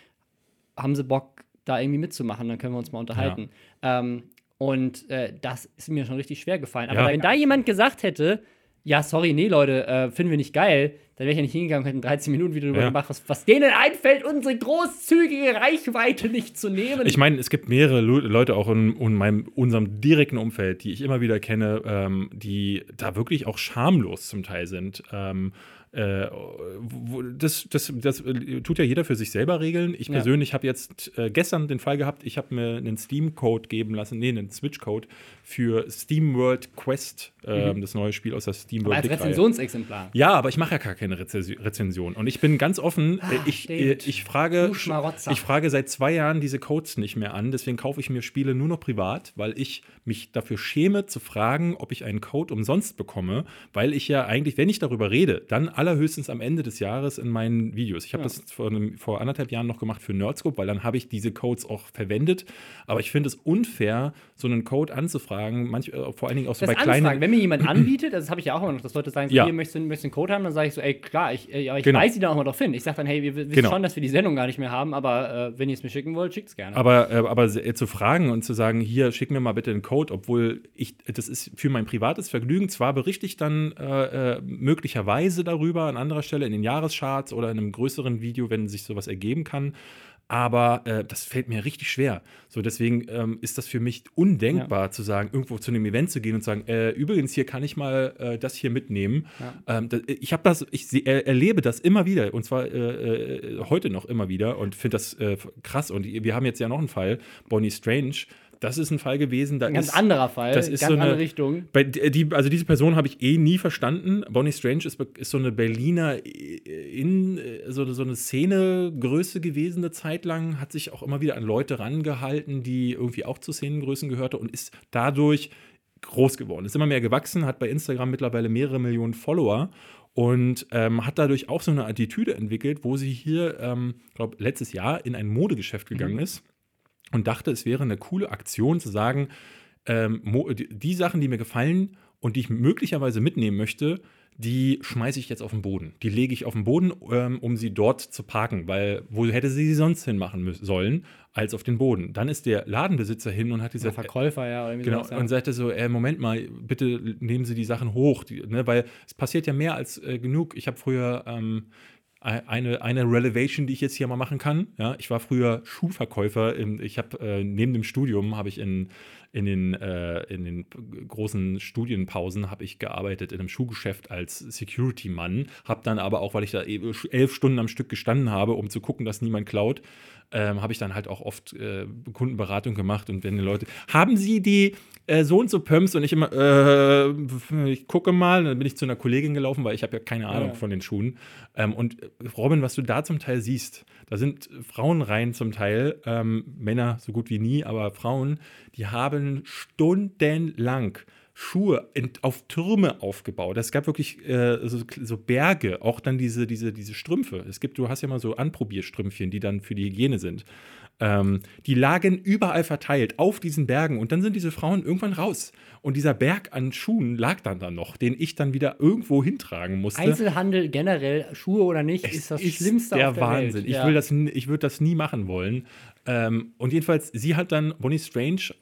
Haben Sie Bock, da irgendwie mitzumachen? Dann können wir uns mal unterhalten. Ja. Ähm, und äh, das ist mir schon richtig schwer gefallen. Aber ja. wenn da jemand gesagt hätte, ja, sorry, nee, Leute, äh, finden wir nicht geil, dann wäre ich ja nicht hingegangen und hätte 13 Minuten wieder drüber ja. gemacht, was, was denen einfällt, unsere großzügige Reichweite nicht zu nehmen. Ich meine, es gibt mehrere Leute auch in, in meinem, unserem direkten Umfeld, die ich immer wieder kenne, ähm, die da wirklich auch schamlos zum Teil sind. Ähm, äh, das, das, das tut ja jeder für sich selber regeln. Ich persönlich ja. habe jetzt äh, gestern den Fall gehabt, ich habe mir einen Steam-Code geben lassen, nee, einen Switch-Code für Steam World Quest, äh, mhm. das neue Spiel aus der Steam World Als Rezensionsexemplar. Ja, aber ich mache ja gar keine Rezension. Und ich bin ganz offen, Ach, ich, ich, frage, ich frage seit zwei Jahren diese Codes nicht mehr an, deswegen kaufe ich mir Spiele nur noch privat, weil ich mich dafür schäme zu fragen, ob ich einen Code umsonst bekomme, weil ich ja eigentlich, wenn ich darüber rede, dann allerhöchstens am Ende des Jahres in meinen Videos. Ich habe ja. das vor, einem, vor anderthalb Jahren noch gemacht für Nerdscope, weil dann habe ich diese Codes auch verwendet. Aber ich finde es unfair, so einen Code anzufragen, manch, äh, vor allen Dingen auch so das bei kleinen. Anfragen. Wenn mir jemand anbietet, das habe ich ja auch immer noch, dass Leute sagen, so, ja. hier möchtest du, möchtest einen Code haben, dann sage ich so, ey, klar, ich, äh, ich genau. weise sie dann auch mal darauf hin. Ich sage dann, hey, wir wissen genau. schon, dass wir die Sendung gar nicht mehr haben, aber äh, wenn ihr es mir schicken wollt, schickt es gerne. Aber, äh, aber äh, zu fragen und zu sagen, hier, schick mir mal bitte einen Code, obwohl ich, das ist für mein privates Vergnügen, zwar berichte ich dann äh, möglicherweise darüber an anderer Stelle in den Jahrescharts oder in einem größeren Video, wenn sich sowas ergeben kann. Aber äh, das fällt mir richtig schwer. So, deswegen ähm, ist das für mich undenkbar, ja. zu sagen, irgendwo zu einem Event zu gehen und zu sagen, äh, übrigens, hier kann ich mal äh, das hier mitnehmen. Ja. Ähm, das, ich habe das, ich seh, erlebe das immer wieder und zwar äh, äh, heute noch immer wieder und finde das äh, krass. Und wir haben jetzt ja noch einen Fall, Bonnie Strange das ist ein Fall gewesen. Da ein ganz ist, anderer Fall, das ist ganz so eine andere Richtung. Bei, die, also diese Person habe ich eh nie verstanden. Bonnie Strange ist, ist so eine Berliner in so, so eine Szenegröße gewesen eine Zeit lang, hat sich auch immer wieder an Leute rangehalten, die irgendwie auch zu Szenengrößen gehörte und ist dadurch groß geworden. Ist immer mehr gewachsen, hat bei Instagram mittlerweile mehrere Millionen Follower und ähm, hat dadurch auch so eine Attitüde entwickelt, wo sie hier, ähm, glaube letztes Jahr in ein Modegeschäft gegangen mhm. ist und dachte, es wäre eine coole Aktion zu sagen, ähm, die Sachen, die mir gefallen und die ich möglicherweise mitnehmen möchte, die schmeiße ich jetzt auf den Boden. Die lege ich auf den Boden, ähm, um sie dort zu parken, weil wo hätte sie sie sonst hinmachen sollen, als auf den Boden. Dann ist der Ladenbesitzer hin und hat gesagt, der Verkäufer, ja, oder genau, sowas, ja. und sagte so, äh, Moment mal, bitte nehmen Sie die Sachen hoch, die, ne, weil es passiert ja mehr als äh, genug. Ich habe früher ähm, eine, eine Relevation, die ich jetzt hier mal machen kann. Ja, ich war früher Schuhverkäufer. Im, ich habe äh, neben dem Studium habe ich in, in, den, äh, in den großen Studienpausen habe ich gearbeitet in einem Schuhgeschäft als Security-Mann. Habe dann aber auch, weil ich da e, elf Stunden am Stück gestanden habe, um zu gucken, dass niemand klaut, ähm, habe ich dann halt auch oft äh, Kundenberatung gemacht und wenn die Leute, haben Sie die äh, so und so Pumps und ich immer, äh, ich gucke mal, dann bin ich zu einer Kollegin gelaufen, weil ich habe ja keine Ahnung ja. von den Schuhen. Ähm, und Robin, was du da zum Teil siehst, da sind Frauenreihen zum Teil, ähm, Männer so gut wie nie, aber Frauen, die haben stundenlang Schuhe in, auf Türme aufgebaut. Es gab wirklich äh, so, so, Berge, auch dann diese, diese, diese Strümpfe. Es gibt, du hast ja mal so Anprobierstrümpfchen, die dann für die Hygiene sind. Ähm, die lagen überall verteilt auf diesen Bergen und dann sind diese Frauen irgendwann raus. Und dieser Berg an Schuhen lag dann da noch, den ich dann wieder irgendwo hintragen musste. Einzelhandel generell, Schuhe oder nicht, es ist das ist Schlimmste der auf der Wahnsinn. Welt. Ich, will das, ich würde das nie machen wollen. Ähm, und jedenfalls, sie hat dann, Bonnie Strange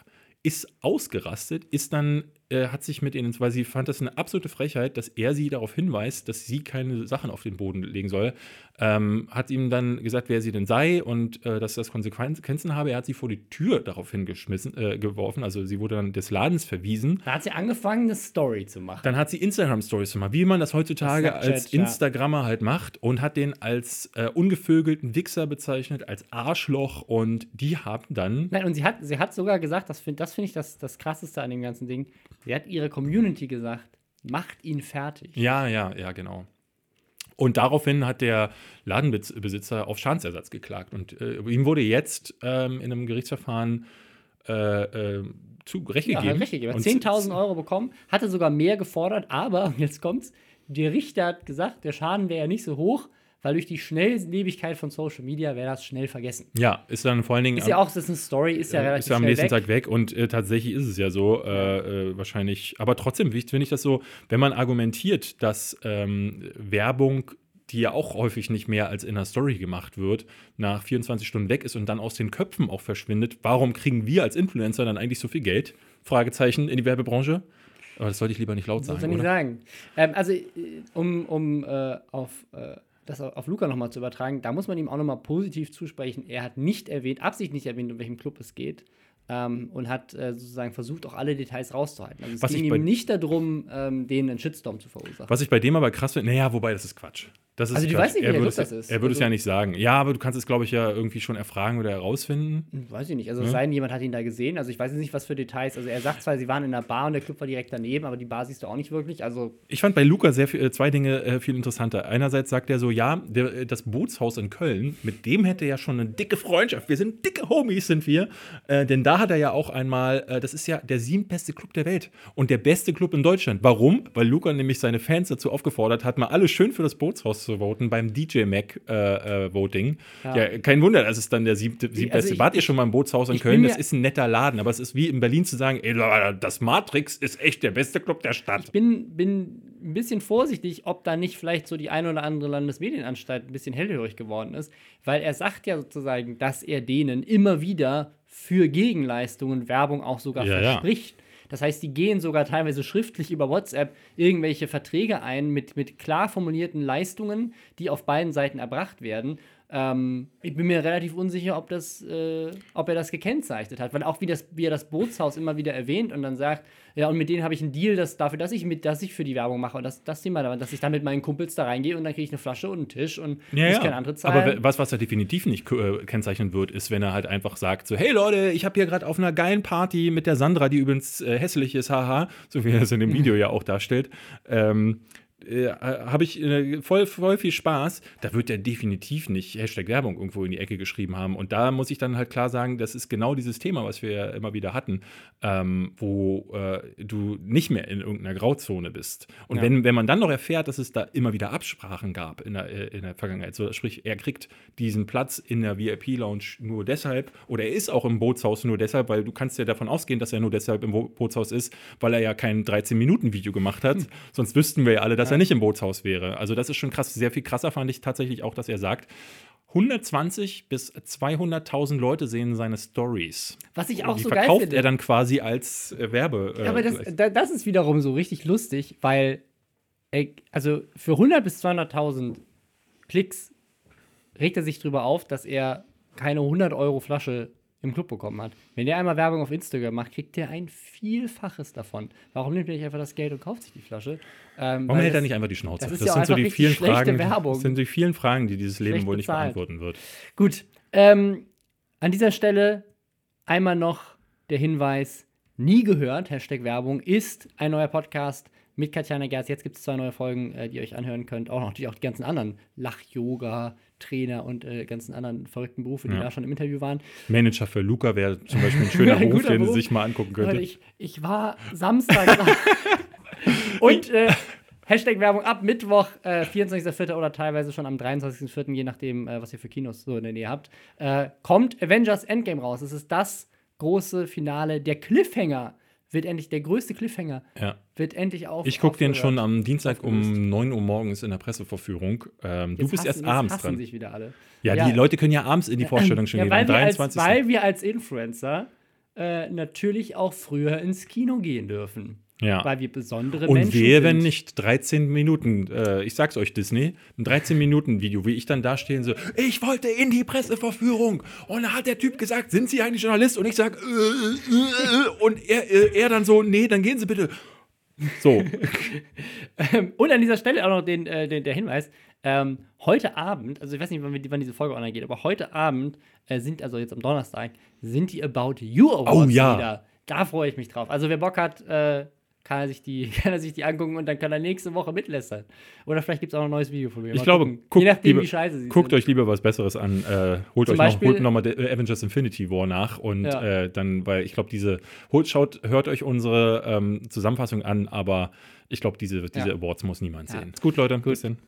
ist ausgerastet, ist dann äh, hat sich mit ihnen, weil sie fand das eine absolute Frechheit, dass er sie darauf hinweist, dass sie keine Sachen auf den Boden legen soll. Ähm, hat ihm dann gesagt, wer sie denn sei und äh, dass das Konsequenzen habe. Er hat sie vor die Tür darauf hingeschmissen, äh, geworfen. Also sie wurde dann des Ladens verwiesen. Da hat sie angefangen, eine Story zu machen. Dann hat sie Instagram-Stories gemacht, wie man das heutzutage Snapchat, als ja. Instagrammer halt macht und hat den als äh, ungevögelten Wichser bezeichnet, als Arschloch und die haben dann. Nein, und sie hat, sie hat sogar gesagt, das finde das find ich das, das Krasseste an dem ganzen Ding, sie hat ihre Community gesagt, macht ihn fertig. Ja, ja, ja, genau. Und daraufhin hat der Ladenbesitzer auf Schadensersatz geklagt. Und äh, ihm wurde jetzt ähm, in einem Gerichtsverfahren äh, äh, zu Recht Ja, gegeben. hat Und 10.000 Euro bekommen, hatte sogar mehr gefordert, aber, [LAUGHS] jetzt kommt's, der Richter hat gesagt, der Schaden wäre ja nicht so hoch, weil durch die Schnelllebigkeit von Social Media wäre das schnell vergessen. Ja, ist dann vor allen Dingen. Ist ja auch, das ist eine Story, ist ja relativ ist ja am nächsten weg. Tag weg und äh, tatsächlich ist es ja so, äh, äh, wahrscheinlich. Aber trotzdem finde ich das so, wenn man argumentiert, dass ähm, Werbung, die ja auch häufig nicht mehr als in einer Story gemacht wird, nach 24 Stunden weg ist und dann aus den Köpfen auch verschwindet, warum kriegen wir als Influencer dann eigentlich so viel Geld? Fragezeichen in die Werbebranche. Aber das sollte ich lieber nicht laut Das sagen. soll ich Oder? sagen. Ähm, also, äh, um, um äh, auf, äh, das auf Luca nochmal zu übertragen, da muss man ihm auch nochmal positiv zusprechen. Er hat nicht erwähnt, absichtlich nicht erwähnt, um welchen Club es geht. Ähm, und hat äh, sozusagen versucht, auch alle Details rauszuhalten. Also es Was ging ihm nicht darum, ähm, denen einen Shitstorm zu verursachen. Was ich bei dem aber krass finde, naja, wobei das ist Quatsch. Das ist Also, du Quatsch. weißt nicht, wie er der Club es, das ist. Er würde es Also- ja nicht sagen. Ja, aber du kannst es, glaube ich, ja irgendwie schon erfragen oder herausfinden. Hm, Weiß ich nicht. Also Ja. es sei denn, jemand hat ihn da gesehen. Also ich weiß nicht, was für Details. Also er sagt zwar, sie waren in der Bar und der Club war direkt daneben, aber die Bar siehst du auch nicht wirklich. Also Ich fand bei Luca sehr viel, äh, zwei Dinge äh, viel interessanter. Einerseits sagt er so, ja, der, äh, das Bootshaus in Köln, mit dem hätte er ja schon eine dicke Freundschaft. Wir sind dicke Homies, sind wir. Äh, denn da hat er ja auch einmal, äh, das ist ja der siebtbeste Club der Welt und der beste Club in Deutschland. Warum? Weil Luca nämlich seine Fans dazu aufgefordert hat, mal alle schön für das Bootshaus zu voten beim DJ Mac äh, äh, Voting. Ja. Ja. kein Wunder, das ist dann der siebte, siebtbeste. ich- Wart ihr schon mal im Bootshaus in Köln? Das ist ein netter Laden, aber es ist wie in Berlin zu sagen, ey, das Matrix ist echt der beste Club der Stadt. ich bin, bin ein bisschen vorsichtig, ob da nicht vielleicht so die eine oder andere Landesmedienanstalt ein bisschen hellhörig geworden ist, weil er sagt ja sozusagen, dass er denen immer wieder für Gegenleistungen Werbung auch sogar Ja, ja. Das heißt, die gehen sogar teilweise schriftlich über WhatsApp irgendwelche Verträge ein mit, mit klar formulierten Leistungen, die auf beiden Seiten erbracht werden. Ähm, ich bin mir relativ unsicher, ob, das, äh, ob er das gekennzeichnet hat, weil auch wie, das, wie er das Bootshaus immer wieder erwähnt und dann sagt, ja, und mit denen habe ich einen Deal dass, dafür, dass ich, mit, dass ich für die Werbung mache und das, das Thema, da- dass ich dann mit meinen Kumpels da reingehe und dann kriege ich eine Flasche und einen Tisch und muss keine andere zahlen. Aber was, was er definitiv nicht äh, kennzeichnen wird, ist, wenn er halt einfach sagt: so, Hey Leute, ich habe hier gerade auf einer geilen Party mit der Sandra, die übrigens äh, hässlich ist, haha, so wie er es in dem [LAUGHS] Video ja auch darstellt. Ähm, äh, habe ich äh, voll, voll viel Spaß. Da wird er definitiv nicht Hashtag Werbung irgendwo in die Ecke geschrieben haben. Und da muss ich dann halt klar sagen, das ist genau dieses Thema, was wir ja immer wieder hatten, ähm, wo äh, du nicht mehr in irgendeiner Grauzone bist. Und Ja. wenn, wenn man dann noch erfährt, dass es da immer wieder Absprachen gab in der, äh, in der Vergangenheit, so, sprich, er kriegt diesen Platz in der VIP-Lounge nur deshalb, oder er ist auch im Bootshaus nur deshalb, weil du kannst ja davon ausgehen, dass er nur deshalb im Bo- Bootshaus ist, weil er ja kein 13-Minuten-Video gemacht hat. [LAUGHS] Sonst wüssten wir ja alle, dass er nicht im Bootshaus wäre. Also das ist schon krass. Sehr viel krasser fand ich tatsächlich auch, dass er sagt, 120 bis 200.000 Leute sehen seine Stories. Was ich auch die so geil verkauft finde. er dann quasi als äh, Werbe. äh, Ja, aber das, das ist wiederum so richtig lustig, weil, also für 100.000 bis 200.000 Klicks regt er sich drüber auf, dass er keine 100 Euro Flasche im Club bekommen hat. Wenn der einmal Werbung auf Instagram macht, kriegt der ein Vielfaches davon. Warum nimmt er nicht einfach das Geld und kauft sich die Flasche? Ähm, Warum hält er das- nicht einfach die Schnauze? das das ja sind so die vielen Fragen. Werbung. Das sind die vielen Fragen, die dieses Leben Schlecht wohl nicht bezahlt. beantworten wird. Gut, ähm, an dieser Stelle einmal noch der Hinweis, nie gehört, Hashtag Werbung, ist ein neuer Podcast mit Katjana Gerz. Jetzt gibt es zwei neue Folgen, äh, die ihr euch anhören könnt. Auch natürlich auch die ganzen anderen Lach-Yoga, Trainer und äh, ganzen anderen verrückten Berufe, die Ja. da schon im Interview waren. Manager für Luca wäre zum Beispiel ein [LAUGHS] schöner Beruf, den Beruf. sie sich mal angucken Leute, könnte. ich, ich war Samstag [LAUGHS] und äh, Hashtag Werbung ab Mittwoch, äh, 24.04. oder teilweise schon am 23.04., je nachdem, äh, was ihr für Kinos so in der Nähe habt, äh, kommt Avengers Endgame raus. Es ist das große Finale. Der Cliffhanger wird endlich, der größte Cliffhanger Ja. wird endlich auf. Ich gucke den schon am Dienstag aufgelöst. um 9 Uhr morgens in der Pressevorführung. Ähm, du bist hassen- erst abends dran. sich wieder alle. Ja, Ja. die Leute können ja abends in die Vorstellung schon Ja, gehen. weil wir, als, 23. weil wir als Influencer äh, natürlich auch früher ins Kino gehen dürfen. Ja. weil wir besondere Und Menschen wehe, sind. wenn nicht 13 Minuten, äh, ich sag's euch, Disney, ein 13-Minuten-Video, wie ich dann da stehe und so, ich wollte in die Presseverführung. Und da hat der Typ gesagt, sind Sie eigentlich Journalist? Und ich sag, äh, äh, äh, und er, äh, er dann so, nee, dann gehen Sie bitte. So, [LAUGHS] Ähm, Und an dieser Stelle auch noch den, äh, den, der Hinweis: ähm, Heute Abend, also ich weiß nicht, wann, wann diese Folge online geht, aber heute Abend äh, sind, also jetzt am Donnerstag, sind die About You Awards Oh, ja. wieder. Da freue ich mich drauf. Also wer Bock hat, äh, kann, er sich die, [LAUGHS] kann er sich die angucken und dann kann er nächste Woche mitlästern. Oder vielleicht gibt es auch noch ein neues Video von mir. ich Mal glaube, gucken. guckt, Je nachdem, lieber, wie scheiße sie guckt sind. euch lieber was Besseres an. Äh, holt Zum euch noch, Beispiel- holt noch mal äh, Avengers Infinity War nach und Ja. äh, dann, weil ich glaube, diese, holt, schaut, hört euch unsere ähm, Zusammenfassung an, aber ich glaube, diese, diese Ja. Awards muss niemand Ja. sehen. Ist gut, Leute. Bis dann.